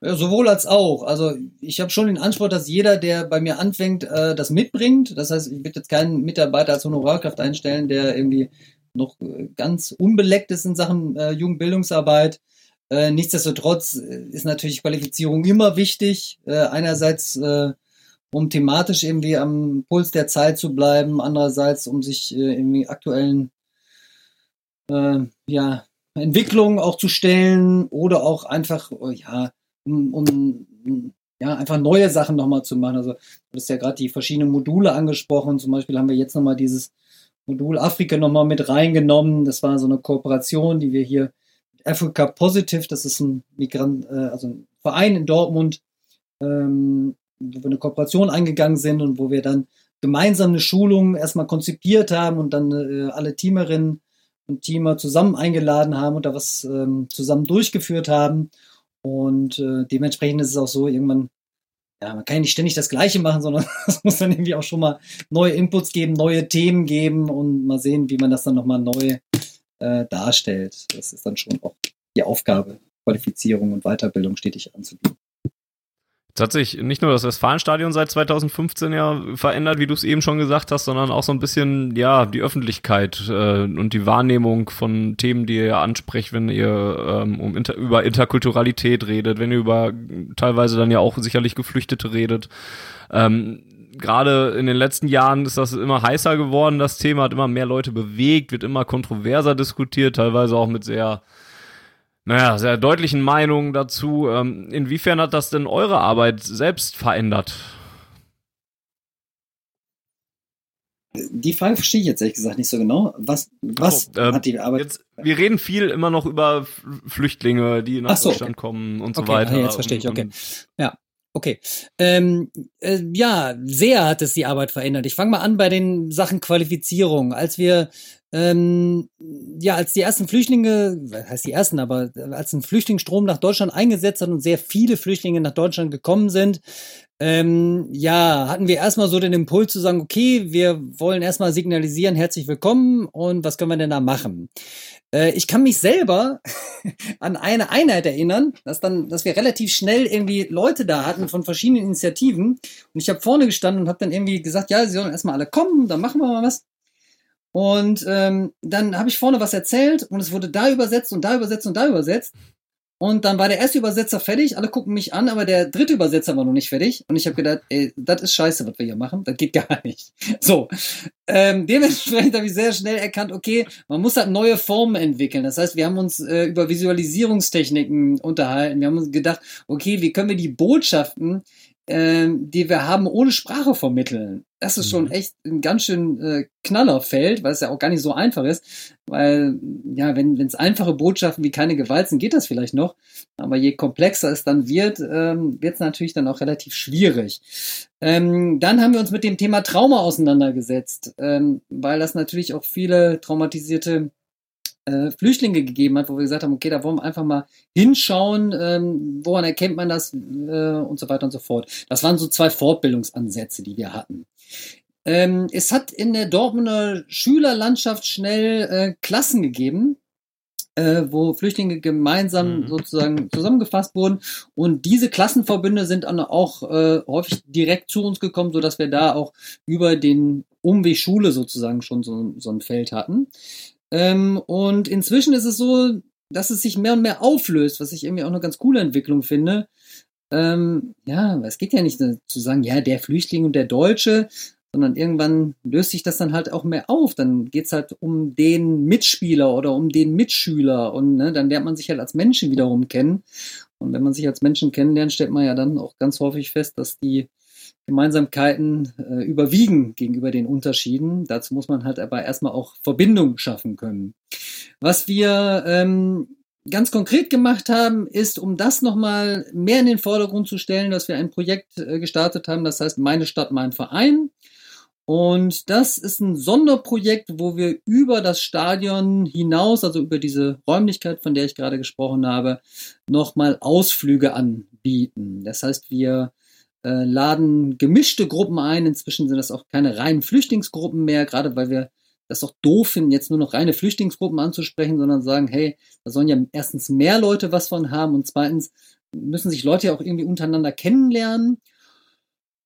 Ja, sowohl als auch. Also ich habe schon den Anspruch, dass jeder, der bei mir anfängt, äh, das mitbringt. Das heißt, ich würde jetzt keinen Mitarbeiter als Honorarkraft einstellen, der irgendwie noch äh, ganz unbeleckt ist in Sachen äh, Jugendbildungsarbeit. Äh, nichtsdestotrotz äh, ist natürlich Qualifizierung immer wichtig. Äh, einerseits äh, um thematisch irgendwie am Puls der Zeit zu bleiben, andererseits um sich äh, irgendwie aktuellen äh, ja, Entwicklungen auch zu stellen oder auch einfach, oh, ja, um, um ja, einfach neue Sachen nochmal zu machen. Also du hast ja gerade die verschiedenen Module angesprochen. Zum Beispiel haben wir jetzt nochmal dieses Modul Afrika nochmal mit reingenommen. Das war so eine Kooperation, die wir hier mit Africa Positive, das ist ein Migrant, äh, also ein Verein in Dortmund, ähm, wo wir eine Kooperation eingegangen sind und wo wir dann gemeinsam eine Schulung erstmal konzipiert haben und dann äh, alle Teamerinnen und Teamer zusammen eingeladen haben und da was ähm, zusammen durchgeführt haben. Und äh, dementsprechend ist es auch so, irgendwann, ja, man kann ja nicht ständig das Gleiche machen, sondern es muss dann irgendwie auch schon mal neue Inputs geben, neue Themen geben und mal sehen, wie man das dann nochmal neu äh, darstellt. Das ist dann schon auch die Aufgabe Qualifizierung und Weiterbildung stetig anzubieten. Es hat sich nicht nur das Westfalenstadion seit 2015 ja verändert, wie du es eben schon gesagt hast, sondern auch so ein bisschen, ja, die Öffentlichkeit äh, und die Wahrnehmung von Themen, die ihr ansprecht, wenn ihr ähm, um inter über Interkulturalität redet, wenn ihr über teilweise dann ja auch sicherlich Geflüchtete redet. Ähm, Gerade in den letzten Jahren ist das immer heißer geworden, das Thema hat immer mehr Leute bewegt, wird immer kontroverser diskutiert, teilweise auch mit sehr naja, sehr deutlichen Meinungen dazu. Ähm, inwiefern hat das denn eure Arbeit selbst verändert? Die Frage verstehe ich jetzt ehrlich gesagt nicht so genau. Was, was oh, ähm, hat die Arbeit? Jetzt, wir reden viel immer noch über Flüchtlinge, die nach so, Deutschland okay. kommen und okay, so weiter. jetzt verstehe ich, okay. Ja, Okay. Ähm, äh, ja, sehr hat es die Arbeit verändert. Ich fange mal an bei den Sachen Qualifizierung. Als wir ähm, ja, als die ersten Flüchtlinge, was heißt die ersten, aber als ein Flüchtlingsstrom nach Deutschland eingesetzt hat und sehr viele Flüchtlinge nach Deutschland gekommen sind, ähm, ja, hatten wir erstmal so den Impuls zu sagen, okay, wir wollen erstmal signalisieren, herzlich willkommen und was können wir denn da machen? Äh, ich kann mich selber an eine Einheit erinnern, dass dann, dass wir relativ schnell irgendwie Leute da hatten von verschiedenen Initiativen und ich habe vorne gestanden und habe dann irgendwie gesagt, ja, sie sollen erstmal alle kommen, dann machen wir mal was. Und ähm, dann habe ich vorne was erzählt und es wurde da übersetzt und da übersetzt und da übersetzt. Und dann war der erste Übersetzer fertig, alle gucken mich an, aber der dritte Übersetzer war noch nicht fertig. Und ich habe gedacht, ey, das ist scheiße, was wir hier machen. Das geht gar nicht. So. Ähm, dementsprechend habe ich sehr schnell erkannt, okay, man muss halt neue Formen entwickeln. Das heißt, wir haben uns äh, über Visualisierungstechniken unterhalten. Wir haben uns gedacht, okay, wie können wir die Botschaften ähm, die wir haben, ohne Sprache vermitteln. Das ist schon mhm. echt ein ganz schön äh, Knallerfeld, weil es ja auch gar nicht so einfach ist. Weil, ja, wenn es einfache Botschaften wie keine Gewalt sind, geht das vielleicht noch. Aber je komplexer es dann wird, ähm, wird es natürlich dann auch relativ schwierig. Ähm, dann haben wir uns mit dem Thema Trauma auseinandergesetzt, ähm, weil das natürlich auch viele traumatisierte äh, Flüchtlinge gegeben hat, wo wir gesagt haben, okay, da wollen wir einfach mal hinschauen, ähm, woran erkennt man das äh, und so weiter und so fort. Das waren so zwei Fortbildungsansätze, die wir hatten. Ähm, es hat in der Dortmunder Schülerlandschaft schnell äh, Klassen gegeben, äh, wo Flüchtlinge gemeinsam mhm. sozusagen zusammengefasst wurden. Und diese Klassenverbünde sind dann auch äh, häufig direkt zu uns gekommen, so dass wir da auch über den Umweg Schule sozusagen schon so, so ein Feld hatten. Ähm, und inzwischen ist es so, dass es sich mehr und mehr auflöst, was ich irgendwie auch eine ganz coole Entwicklung finde. Ähm, ja, es geht ja nicht zu sagen, ja, der Flüchtling und der Deutsche, sondern irgendwann löst sich das dann halt auch mehr auf. Dann geht es halt um den Mitspieler oder um den Mitschüler und ne, dann lernt man sich halt als Menschen wiederum kennen. Und wenn man sich als Menschen kennenlernt, stellt man ja dann auch ganz häufig fest, dass die Gemeinsamkeiten äh, überwiegen gegenüber den Unterschieden. Dazu muss man halt aber erstmal auch Verbindungen schaffen können. Was wir ähm, ganz konkret gemacht haben, ist, um das nochmal mehr in den Vordergrund zu stellen, dass wir ein Projekt äh, gestartet haben, das heißt Meine Stadt, mein Verein. Und das ist ein Sonderprojekt, wo wir über das Stadion hinaus, also über diese Räumlichkeit, von der ich gerade gesprochen habe, nochmal Ausflüge anbieten. Das heißt, wir äh, laden gemischte Gruppen ein. Inzwischen sind das auch keine reinen Flüchtlingsgruppen mehr, gerade weil wir das auch doof finden, jetzt nur noch reine Flüchtlingsgruppen anzusprechen, sondern sagen, hey, da sollen ja erstens mehr Leute was von haben und zweitens müssen sich Leute ja auch irgendwie untereinander kennenlernen.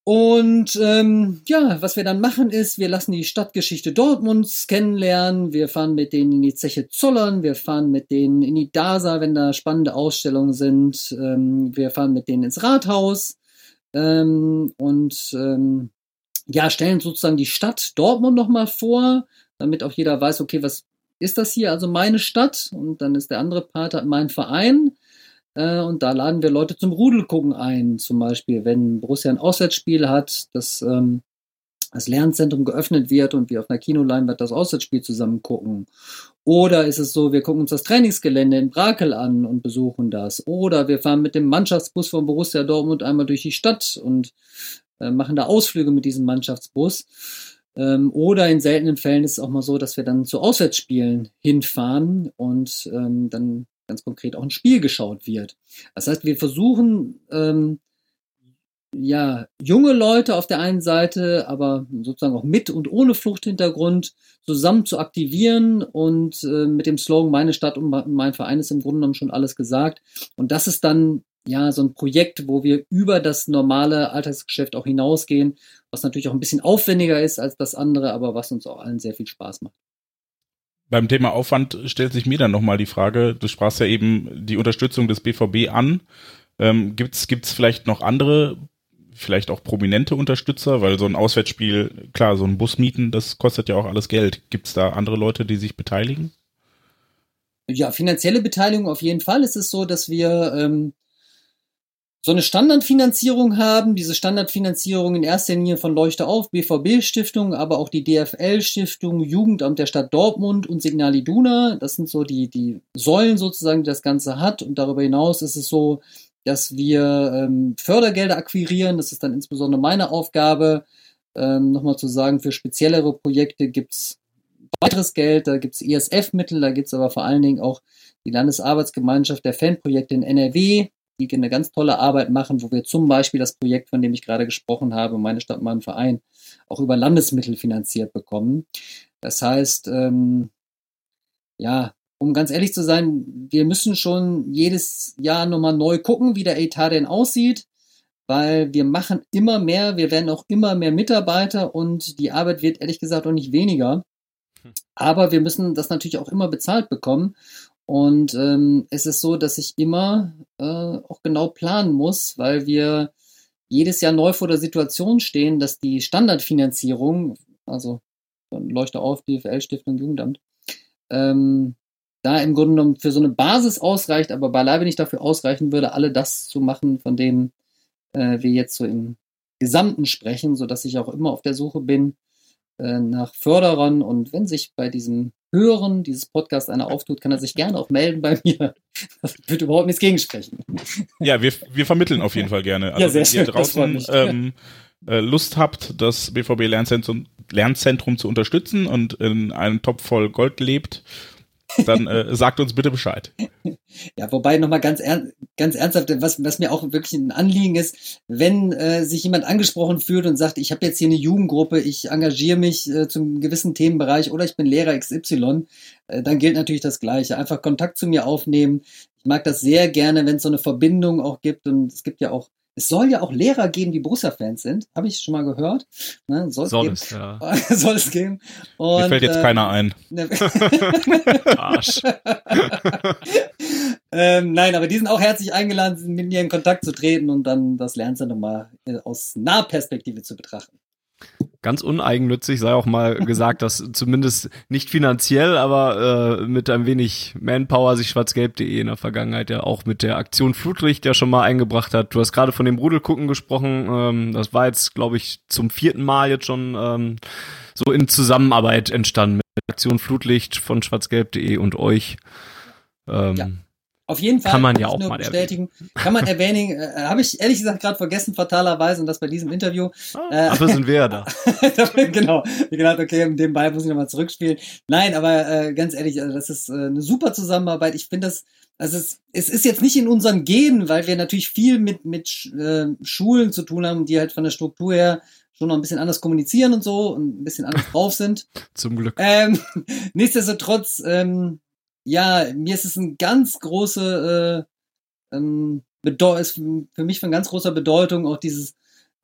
Und ähm, ja, was wir dann machen ist, wir lassen die Stadtgeschichte Dortmunds kennenlernen, wir fahren mit denen in die Zeche Zollern, wir fahren mit denen in die DASA, wenn da spannende Ausstellungen sind, ähm, wir fahren mit denen ins Rathaus, ähm, und ähm, ja, stellen sozusagen die Stadt Dortmund nochmal vor, damit auch jeder weiß, okay, was ist das hier? Also meine Stadt und dann ist der andere Part mein Verein. Äh, und da laden wir Leute zum Rudelgucken ein, zum Beispiel, wenn Borussia ein Auswärtsspiel hat, das ähm, das Lernzentrum geöffnet wird und wir auf einer Kinoleinwand das Auswärtsspiel zusammen gucken. Oder ist es so, wir gucken uns das Trainingsgelände in Brakel an und besuchen das. Oder wir fahren mit dem Mannschaftsbus von Borussia Dortmund einmal durch die Stadt und äh, machen da Ausflüge mit diesem Mannschaftsbus. Ähm, oder in seltenen Fällen ist es auch mal so, dass wir dann zu Auswärtsspielen hinfahren und ähm, dann ganz konkret auch ein Spiel geschaut wird. Das heißt, wir versuchen ähm, ja, junge Leute auf der einen Seite, aber sozusagen auch mit und ohne Fluchthintergrund zusammen zu aktivieren und äh, mit dem Slogan Meine Stadt und mein Verein ist im Grunde genommen schon alles gesagt. Und das ist dann ja so ein Projekt, wo wir über das normale Alltagsgeschäft auch hinausgehen, was natürlich auch ein bisschen aufwendiger ist als das andere, aber was uns auch allen sehr viel Spaß macht. Beim Thema Aufwand stellt sich mir dann nochmal die Frage, du sprachst ja eben die Unterstützung des BVB an. Ähm, gibt's gibt's vielleicht noch andere vielleicht auch prominente Unterstützer, weil so ein Auswärtsspiel, klar, so ein Bus mieten, das kostet ja auch alles Geld. Gibt es da andere Leute, die sich beteiligen? Ja, finanzielle Beteiligung auf jeden Fall. Es ist so, dass wir ähm, so eine Standardfinanzierung haben. Diese Standardfinanzierung in erster Linie von Leuchte auf, BVB-Stiftung, aber auch die DFL-Stiftung, Jugendamt der Stadt Dortmund und Signal Iduna. Das sind so die, die Säulen sozusagen, die das Ganze hat. Und darüber hinaus ist es so, dass wir ähm, Fördergelder akquirieren. Das ist dann insbesondere meine Aufgabe. Ähm, Nochmal zu sagen, für speziellere Projekte gibt's weiteres Geld, da gibt's ESF-Mittel, da gibt's aber vor allen Dingen auch die Landesarbeitsgemeinschaft der Fanprojekte in NRW, die eine ganz tolle Arbeit machen, wo wir zum Beispiel das Projekt, von dem ich gerade gesprochen habe, meine Stadt, mein Verein, auch über Landesmittel finanziert bekommen. Das heißt, ähm, ja, um ganz ehrlich zu sein, wir müssen schon jedes Jahr nochmal neu gucken, wie der Etat denn aussieht, weil wir machen immer mehr, wir werden auch immer mehr Mitarbeiter und die Arbeit wird ehrlich gesagt auch nicht weniger. Hm. Aber wir müssen das natürlich auch immer bezahlt bekommen. Und ähm, es ist so, dass ich immer äh, auch genau planen muss, weil wir jedes Jahr neu vor der Situation stehen, dass die Standardfinanzierung, also Leuchte auf, DFL, Stiftung, Jugendamt, ähm, da im Grunde genommen für so eine Basis ausreicht, aber beileibe nicht dafür ausreichen würde, alle das zu machen, von dem äh, wir jetzt so im Gesamten sprechen, so dass ich auch immer auf der Suche bin äh, nach Förderern. Und wenn sich bei diesem Hören dieses Podcast einer auftut, kann er sich gerne auch melden bei mir. Das wird überhaupt nichts gegensprechen. Ja, wir, wir vermitteln auf jeden Fall gerne. Also ja, sehr wenn ihr draußen ähm, äh, Lust habt, das BVB Lernzentrum, Lernzentrum zu unterstützen und in einem Topf voll Gold lebt dann äh, sagt uns bitte Bescheid. Ja, wobei nochmal ganz, ernst, ganz ernsthaft, was, was mir auch wirklich ein Anliegen ist, wenn äh, sich jemand angesprochen fühlt und sagt, ich habe jetzt hier eine Jugendgruppe, ich engagiere mich äh, zum gewissen Themenbereich oder ich bin Lehrer XY, äh, dann gilt natürlich das Gleiche. Einfach Kontakt zu mir aufnehmen. Ich mag das sehr gerne, wenn es so eine Verbindung auch gibt und es gibt ja auch es soll ja auch Lehrer geben, die Borussia-Fans sind. Habe ich schon mal gehört. Ne, soll, soll es, ja. soll es geben. Und, Mir fällt jetzt äh, keiner ein. Ne, Arsch. ähm, nein, aber die sind auch herzlich eingeladen, mit mir in Kontakt zu treten und dann das Lernzentrum mal äh, aus Nahperspektive zu betrachten ganz uneigennützig sei auch mal gesagt, dass zumindest nicht finanziell, aber äh, mit ein wenig Manpower sich schwarzgelb.de in der Vergangenheit ja auch mit der Aktion Flutlicht ja schon mal eingebracht hat. Du hast gerade von dem Rudelgucken gesprochen. Ähm, das war jetzt, glaube ich, zum vierten Mal jetzt schon ähm, so in Zusammenarbeit entstanden mit der Aktion Flutlicht von schwarzgelb.de und euch. Ähm, ja. Auf jeden Fall kann man ja auch mal bestätigen. Erwähnen. Kann man erwähnen, äh, habe ich ehrlich gesagt gerade vergessen, fatalerweise, und das bei diesem Interview. Ah, äh, dafür sind wir ja da. genau. Ich gedacht, okay, dem Ball muss ich nochmal zurückspielen. Nein, aber äh, ganz ehrlich, also das ist äh, eine super Zusammenarbeit. Ich finde das, also es, es ist jetzt nicht in unseren Genen, weil wir natürlich viel mit, mit äh, Schulen zu tun haben, die halt von der Struktur her schon noch ein bisschen anders kommunizieren und so und ein bisschen anders drauf sind. Zum Glück. Ähm, nichtsdestotrotz, ähm, ja, mir ist es ein ganz große, äh, ähm, ist für mich von ganz großer Bedeutung, auch dieses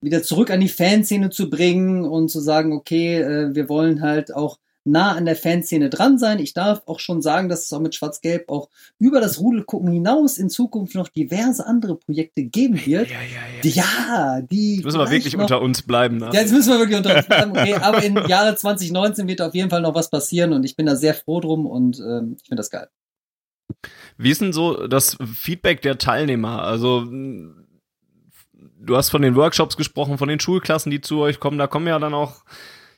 wieder zurück an die Fanszene zu bringen und zu sagen, okay, äh, wir wollen halt auch nah an der Fanszene dran sein. Ich darf auch schon sagen, dass es auch mit Schwarz-Gelb auch über das Rudel gucken hinaus in Zukunft noch diverse andere Projekte geben wird. Ja, ja, ja. Die, ja, die. Jetzt müssen wir wirklich noch, unter uns bleiben. Ne? Ja, jetzt müssen wir wirklich unter uns bleiben. Okay, aber im Jahre 2019 wird auf jeden Fall noch was passieren und ich bin da sehr froh drum und ähm, ich finde das geil. Wie ist denn so das Feedback der Teilnehmer? Also du hast von den Workshops gesprochen, von den Schulklassen, die zu euch kommen. Da kommen ja dann auch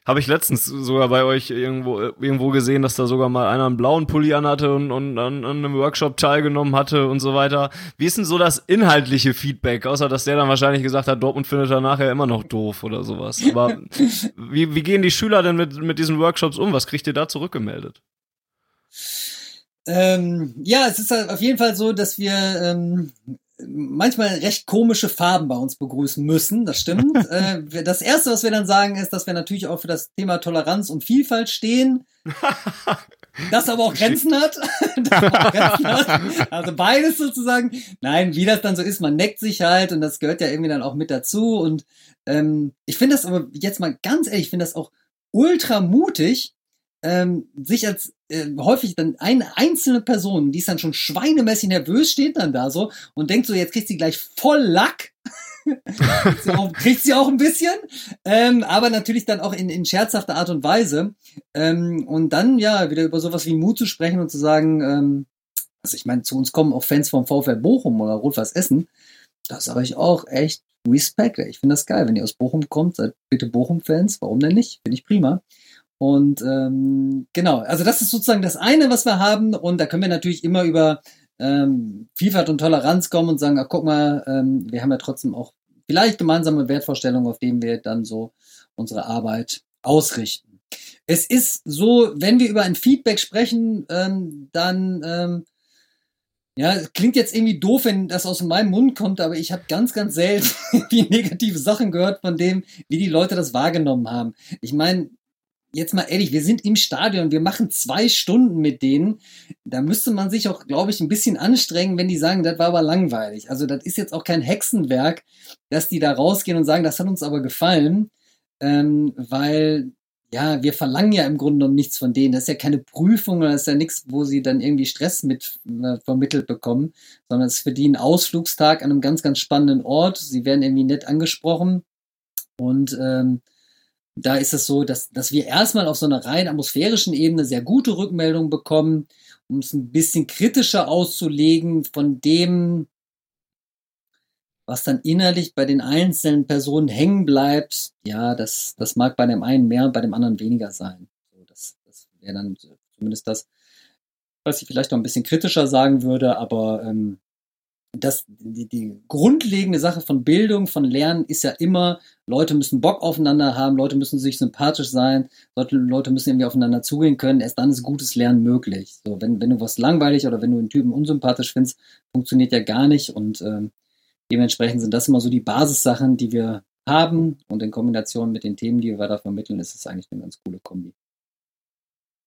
habe ich letztens sogar bei euch irgendwo, irgendwo gesehen, dass da sogar mal einer einen blauen Pulli anhatte und, und an, an einem Workshop teilgenommen hatte und so weiter. Wie ist denn so das inhaltliche Feedback? Außer, dass der dann wahrscheinlich gesagt hat, Dortmund findet er nachher immer noch doof oder sowas. Aber wie, wie gehen die Schüler denn mit, mit diesen Workshops um? Was kriegt ihr da zurückgemeldet? Ähm, ja, es ist halt auf jeden Fall so, dass wir ähm, manchmal recht komische Farben bei uns begrüßen müssen, das stimmt. äh, das erste, was wir dann sagen, ist, dass wir natürlich auch für das Thema Toleranz und Vielfalt stehen. Das aber auch Grenzen hat. auch Grenzen hat. Also beides sozusagen. Nein, wie das dann so ist, man neckt sich halt und das gehört ja irgendwie dann auch mit dazu. Und ähm, ich finde das aber jetzt mal ganz ehrlich, ich finde das auch ultra mutig, ähm, sich als äh, häufig dann eine einzelne Person, die ist dann schon schweinemäßig nervös, steht dann da so und denkt so, jetzt kriegt sie gleich voll Lack. kriegt, sie auch, kriegt sie auch ein bisschen, ähm, aber natürlich dann auch in, in scherzhafter Art und Weise. Ähm, und dann ja wieder über sowas wie Mut zu sprechen und zu sagen, ähm, also ich meine, zu uns kommen auch Fans vom VfL Bochum oder Rot-Weiß Essen. Da sage ich auch echt Respekt. Ich finde das geil. Wenn ihr aus Bochum kommt, seid bitte Bochum-Fans. Warum denn nicht? Finde ich prima. Und ähm, genau, also das ist sozusagen das eine, was wir haben. Und da können wir natürlich immer über ähm, Vielfalt und Toleranz kommen und sagen, ach, guck mal, ähm, wir haben ja trotzdem auch vielleicht gemeinsame Wertvorstellungen, auf denen wir dann so unsere Arbeit ausrichten. Es ist so, wenn wir über ein Feedback sprechen, ähm, dann ähm, ja, klingt jetzt irgendwie doof, wenn das aus meinem Mund kommt, aber ich habe ganz, ganz selten die negative Sachen gehört von dem, wie die Leute das wahrgenommen haben. Ich meine, jetzt mal ehrlich, wir sind im Stadion, wir machen zwei Stunden mit denen. Da müsste man sich auch, glaube ich, ein bisschen anstrengen, wenn die sagen, das war aber langweilig. Also das ist jetzt auch kein Hexenwerk, dass die da rausgehen und sagen, das hat uns aber gefallen, ähm, weil ja, wir verlangen ja im Grunde genommen nichts von denen. Das ist ja keine Prüfung oder das ist ja nichts, wo sie dann irgendwie Stress mit äh, vermittelt bekommen, sondern es ist für die ein Ausflugstag an einem ganz, ganz spannenden Ort. Sie werden irgendwie nett angesprochen und ähm, da ist es so, dass, dass wir erstmal auf so einer rein atmosphärischen Ebene sehr gute Rückmeldungen bekommen, um es ein bisschen kritischer auszulegen von dem, was dann innerlich bei den einzelnen Personen hängen bleibt. Ja, das, das mag bei dem einen mehr bei dem anderen weniger sein. Das, das wäre dann zumindest das, was ich vielleicht noch ein bisschen kritischer sagen würde, aber ähm, das, die, die grundlegende Sache von Bildung, von Lernen ist ja immer, Leute müssen Bock aufeinander haben, Leute müssen sich sympathisch sein, Leute müssen irgendwie aufeinander zugehen können, erst dann ist gutes Lernen möglich. So, wenn, wenn du was langweilig oder wenn du einen Typen unsympathisch findest, funktioniert ja gar nicht und ähm, dementsprechend sind das immer so die Basissachen, die wir haben und in Kombination mit den Themen, die wir da vermitteln, ist es eigentlich eine ganz coole Kombi.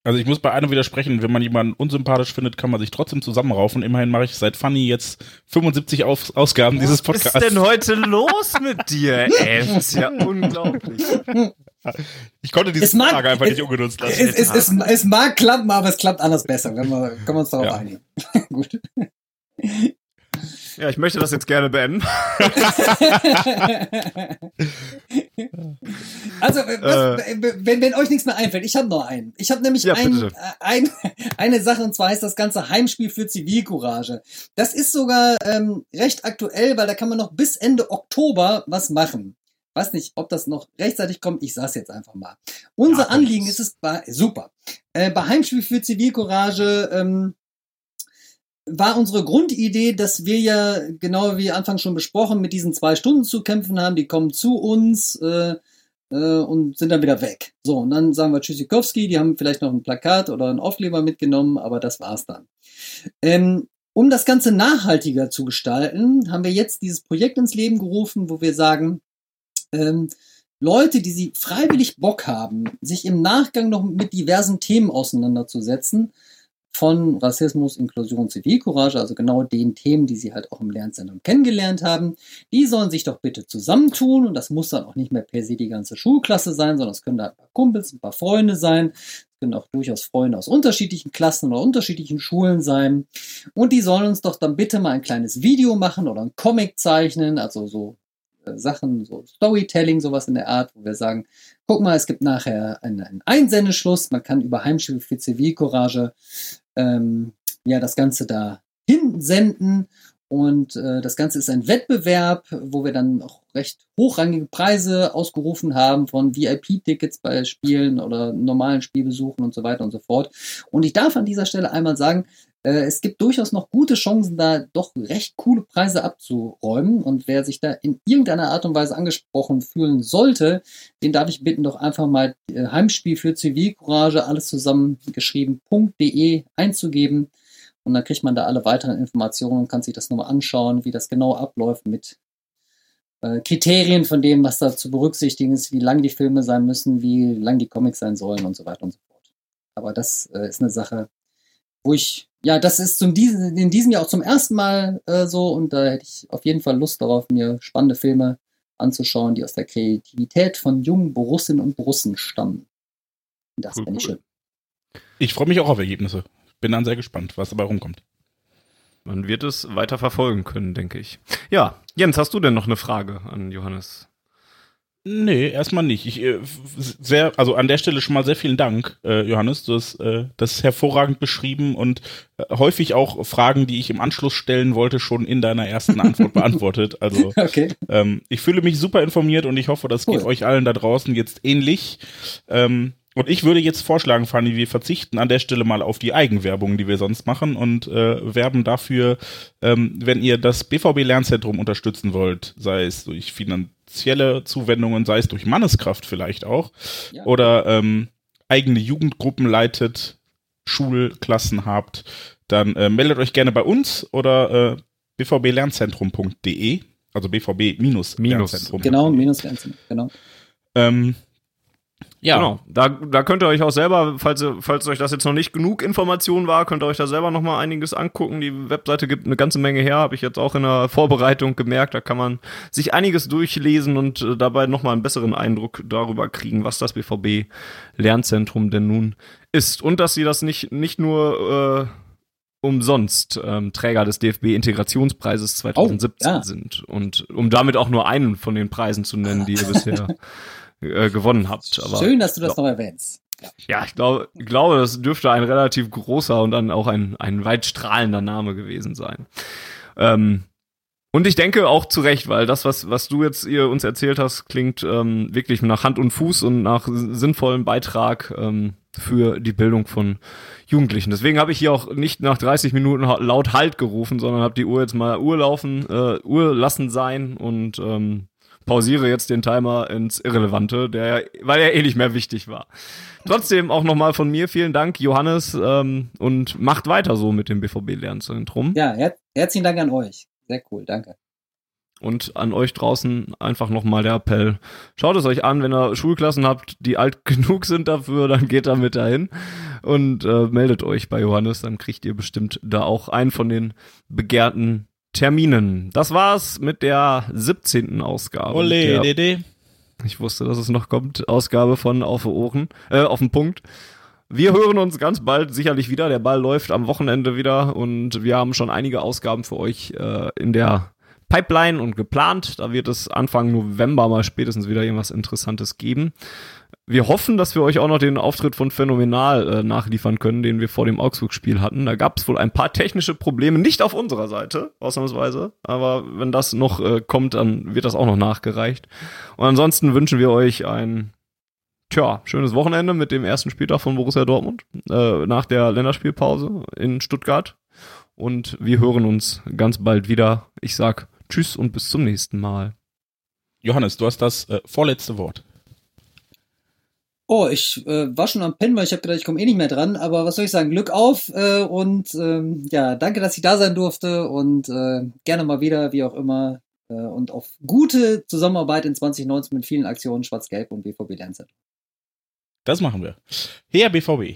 Also ich muss bei einem widersprechen, wenn man jemanden unsympathisch findet, kann man sich trotzdem zusammenraufen. Immerhin mache ich seit Funny jetzt 75 Aus Ausgaben Was dieses Podcasts. Was ist denn heute los mit dir? Ey, das ist ja unglaublich. Ich konnte diese mag, Frage einfach es, nicht ungenutzt lassen. Es, es, es, es, mag klappen, aber es klappt anders besser, wenn wir, können wir uns darauf ja. einigen. Gut. Ja, ich möchte das jetzt gerne beenden. also, was, äh, wenn, wenn euch nichts mehr einfällt, ich habe noch einen. Ich habe nämlich ja, ein, äh, ein, eine Sache, und zwar ist das ganze Heimspiel für Zivilcourage. Das ist sogar ähm, recht aktuell, weil da kann man noch bis Ende Oktober was machen. Weiß nicht, ob das noch rechtzeitig kommt. Ich sag's jetzt einfach mal. Unser ja, Anliegen ist es bei, super. Äh, bei Heimspiel für Zivilcourage ähm, war unsere Grundidee, dass wir ja, genau wie Anfang schon besprochen, mit diesen zwei Stunden zu kämpfen haben. Die kommen zu uns äh, äh, und sind dann wieder weg. So, und dann sagen wir Tschüssikowski, die haben vielleicht noch ein Plakat oder einen Aufkleber mitgenommen, aber das war's dann. Ähm, um das Ganze nachhaltiger zu gestalten, haben wir jetzt dieses Projekt ins Leben gerufen, wo wir sagen, ähm, Leute, die sie freiwillig Bock haben, sich im Nachgang noch mit diversen Themen auseinanderzusetzen, von Rassismus, Inklusion, Zivilcourage, also genau den Themen, die Sie halt auch im Lernzentrum kennengelernt haben. Die sollen sich doch bitte zusammentun und das muss dann auch nicht mehr per se die ganze Schulklasse sein, sondern es können da ein paar Kumpels, ein paar Freunde sein. Es können auch durchaus Freunde aus unterschiedlichen Klassen oder unterschiedlichen Schulen sein. Und die sollen uns doch dann bitte mal ein kleines Video machen oder ein Comic zeichnen, also so äh, Sachen, so Storytelling, sowas in der Art, wo wir sagen, guck mal, es gibt nachher einen, einen Einsendeschluss, man kann über Heimspiel für Zivilcourage ähm, ja das Ganze da hinsenden und äh, das Ganze ist ein Wettbewerb, wo wir dann auch recht hochrangige Preise ausgerufen haben von VIP-Tickets bei Spielen oder normalen Spielbesuchen und so weiter und so fort. Und ich darf an dieser Stelle einmal sagen, es gibt durchaus noch gute Chancen, da doch recht coole Preise abzuräumen. Und wer sich da in irgendeiner Art und Weise angesprochen fühlen sollte, den darf ich bitten, doch einfach mal äh, Heimspiel für Zivilcourage, alles zusammengeschrieben.de einzugeben. Und dann kriegt man da alle weiteren Informationen und kann sich das nochmal anschauen, wie das genau abläuft mit äh, Kriterien von dem, was da zu berücksichtigen ist, wie lang die Filme sein müssen, wie lang die Comics sein sollen und so weiter und so fort. Aber das äh, ist eine Sache, wo ich, ja, das ist zum diesen, in diesem Jahr auch zum ersten Mal äh, so und da hätte ich auf jeden Fall Lust darauf, mir spannende Filme anzuschauen, die aus der Kreativität von jungen Borussinnen und Borussen stammen. Das cool, finde ich cool. schön. Ich freue mich auch auf Ergebnisse. Bin dann sehr gespannt, was dabei rumkommt. Man wird es weiter verfolgen können, denke ich. Ja, Jens, hast du denn noch eine Frage an Johannes? Nee, erstmal nicht. Ich äh, sehr, also an der Stelle schon mal sehr vielen Dank, äh, Johannes. Du hast äh, das hervorragend beschrieben und äh, häufig auch Fragen, die ich im Anschluss stellen wollte, schon in deiner ersten Antwort beantwortet. Also okay. ähm, ich fühle mich super informiert und ich hoffe, das cool. geht euch allen da draußen jetzt ähnlich. Ähm, und ich würde jetzt vorschlagen, Fanny, wir verzichten an der Stelle mal auf die Eigenwerbung, die wir sonst machen und äh, werben dafür, ähm, wenn ihr das BVB Lernzentrum unterstützen wollt, sei es durch finanzielle Zuwendungen, sei es durch Manneskraft vielleicht auch, ja. oder ähm, eigene Jugendgruppen leitet, Schulklassen habt, dann äh, meldet euch gerne bei uns oder äh, bvblernzentrum.de, also bvb-lernzentrum. Genau, minus Lernzentrum, genau. Ähm, ja. Genau. Da, da könnt ihr euch auch selber, falls, falls euch das jetzt noch nicht genug Information war, könnt ihr euch da selber noch mal einiges angucken. Die Webseite gibt eine ganze Menge her, habe ich jetzt auch in der Vorbereitung gemerkt. Da kann man sich einiges durchlesen und äh, dabei noch mal einen besseren Eindruck darüber kriegen, was das BVB Lernzentrum denn nun ist. Und dass sie das nicht, nicht nur äh, umsonst ähm, Träger des DFB Integrationspreises 2017 oh, ja. sind. Und um damit auch nur einen von den Preisen zu nennen, die ihr bisher äh, gewonnen habt. Aber, Schön, dass du das noch erwähnst. Ja, ja ich glaube, ich glaube, das dürfte ein relativ großer und dann auch ein, ein weit strahlender Name gewesen sein. Ähm, und ich denke auch zu Recht, weil das, was, was du jetzt ihr uns erzählt hast, klingt ähm, wirklich nach Hand und Fuß und nach sinnvollem Beitrag ähm, für die Bildung von Jugendlichen. Deswegen habe ich hier auch nicht nach 30 Minuten laut Halt gerufen, sondern habe die Uhr jetzt mal Uhr laufen, äh, Uhr lassen sein und ähm, pausiere jetzt den Timer ins Irrelevante, der, weil er eh nicht mehr wichtig war. Trotzdem auch nochmal von mir vielen Dank, Johannes, ähm, und macht weiter so mit dem BVB-Lernzentrum. Ja, her herzlichen Dank an euch. Sehr cool, danke. Und an euch draußen einfach nochmal der Appell. Schaut es euch an, wenn ihr Schulklassen habt, die alt genug sind dafür, dann geht da mit dahin und äh, meldet euch bei Johannes, dann kriegt ihr bestimmt da auch einen von den begehrten Terminen. Das war's mit der 17. Ausgabe. Ole, Dede. Ich wusste, dass es noch kommt. Ausgabe von Auf Ohren, äh, auf den Punkt. Wir hören uns ganz bald sicherlich wieder. Der Ball läuft am Wochenende wieder und wir haben schon einige Ausgaben für euch äh, in der Pipeline und geplant. Da wird es Anfang November mal spätestens wieder irgendwas Interessantes geben. Wir hoffen, dass wir euch auch noch den Auftritt von Phänomenal äh, nachliefern können, den wir vor dem Augsburg-Spiel hatten. Da gab es wohl ein paar technische Probleme, nicht auf unserer Seite, ausnahmsweise. Aber wenn das noch äh, kommt, dann wird das auch noch nachgereicht. Und ansonsten wünschen wir euch ein tja, schönes Wochenende mit dem ersten Spieltag von Borussia Dortmund äh, nach der Länderspielpause in Stuttgart. Und wir hören uns ganz bald wieder. Ich sag Tschüss und bis zum nächsten Mal. Johannes, du hast das äh, vorletzte Wort. Oh, ich äh, war schon am Pennen, weil ich habe gedacht, ich komme eh nicht mehr dran. Aber was soll ich sagen? Glück auf äh, und ähm, ja, danke, dass ich da sein durfte und äh, gerne mal wieder, wie auch immer. Äh, und auf gute Zusammenarbeit in 2019 mit vielen Aktionen Schwarz-Gelb und BVB Lernzentrum. Das machen wir. Her BVB.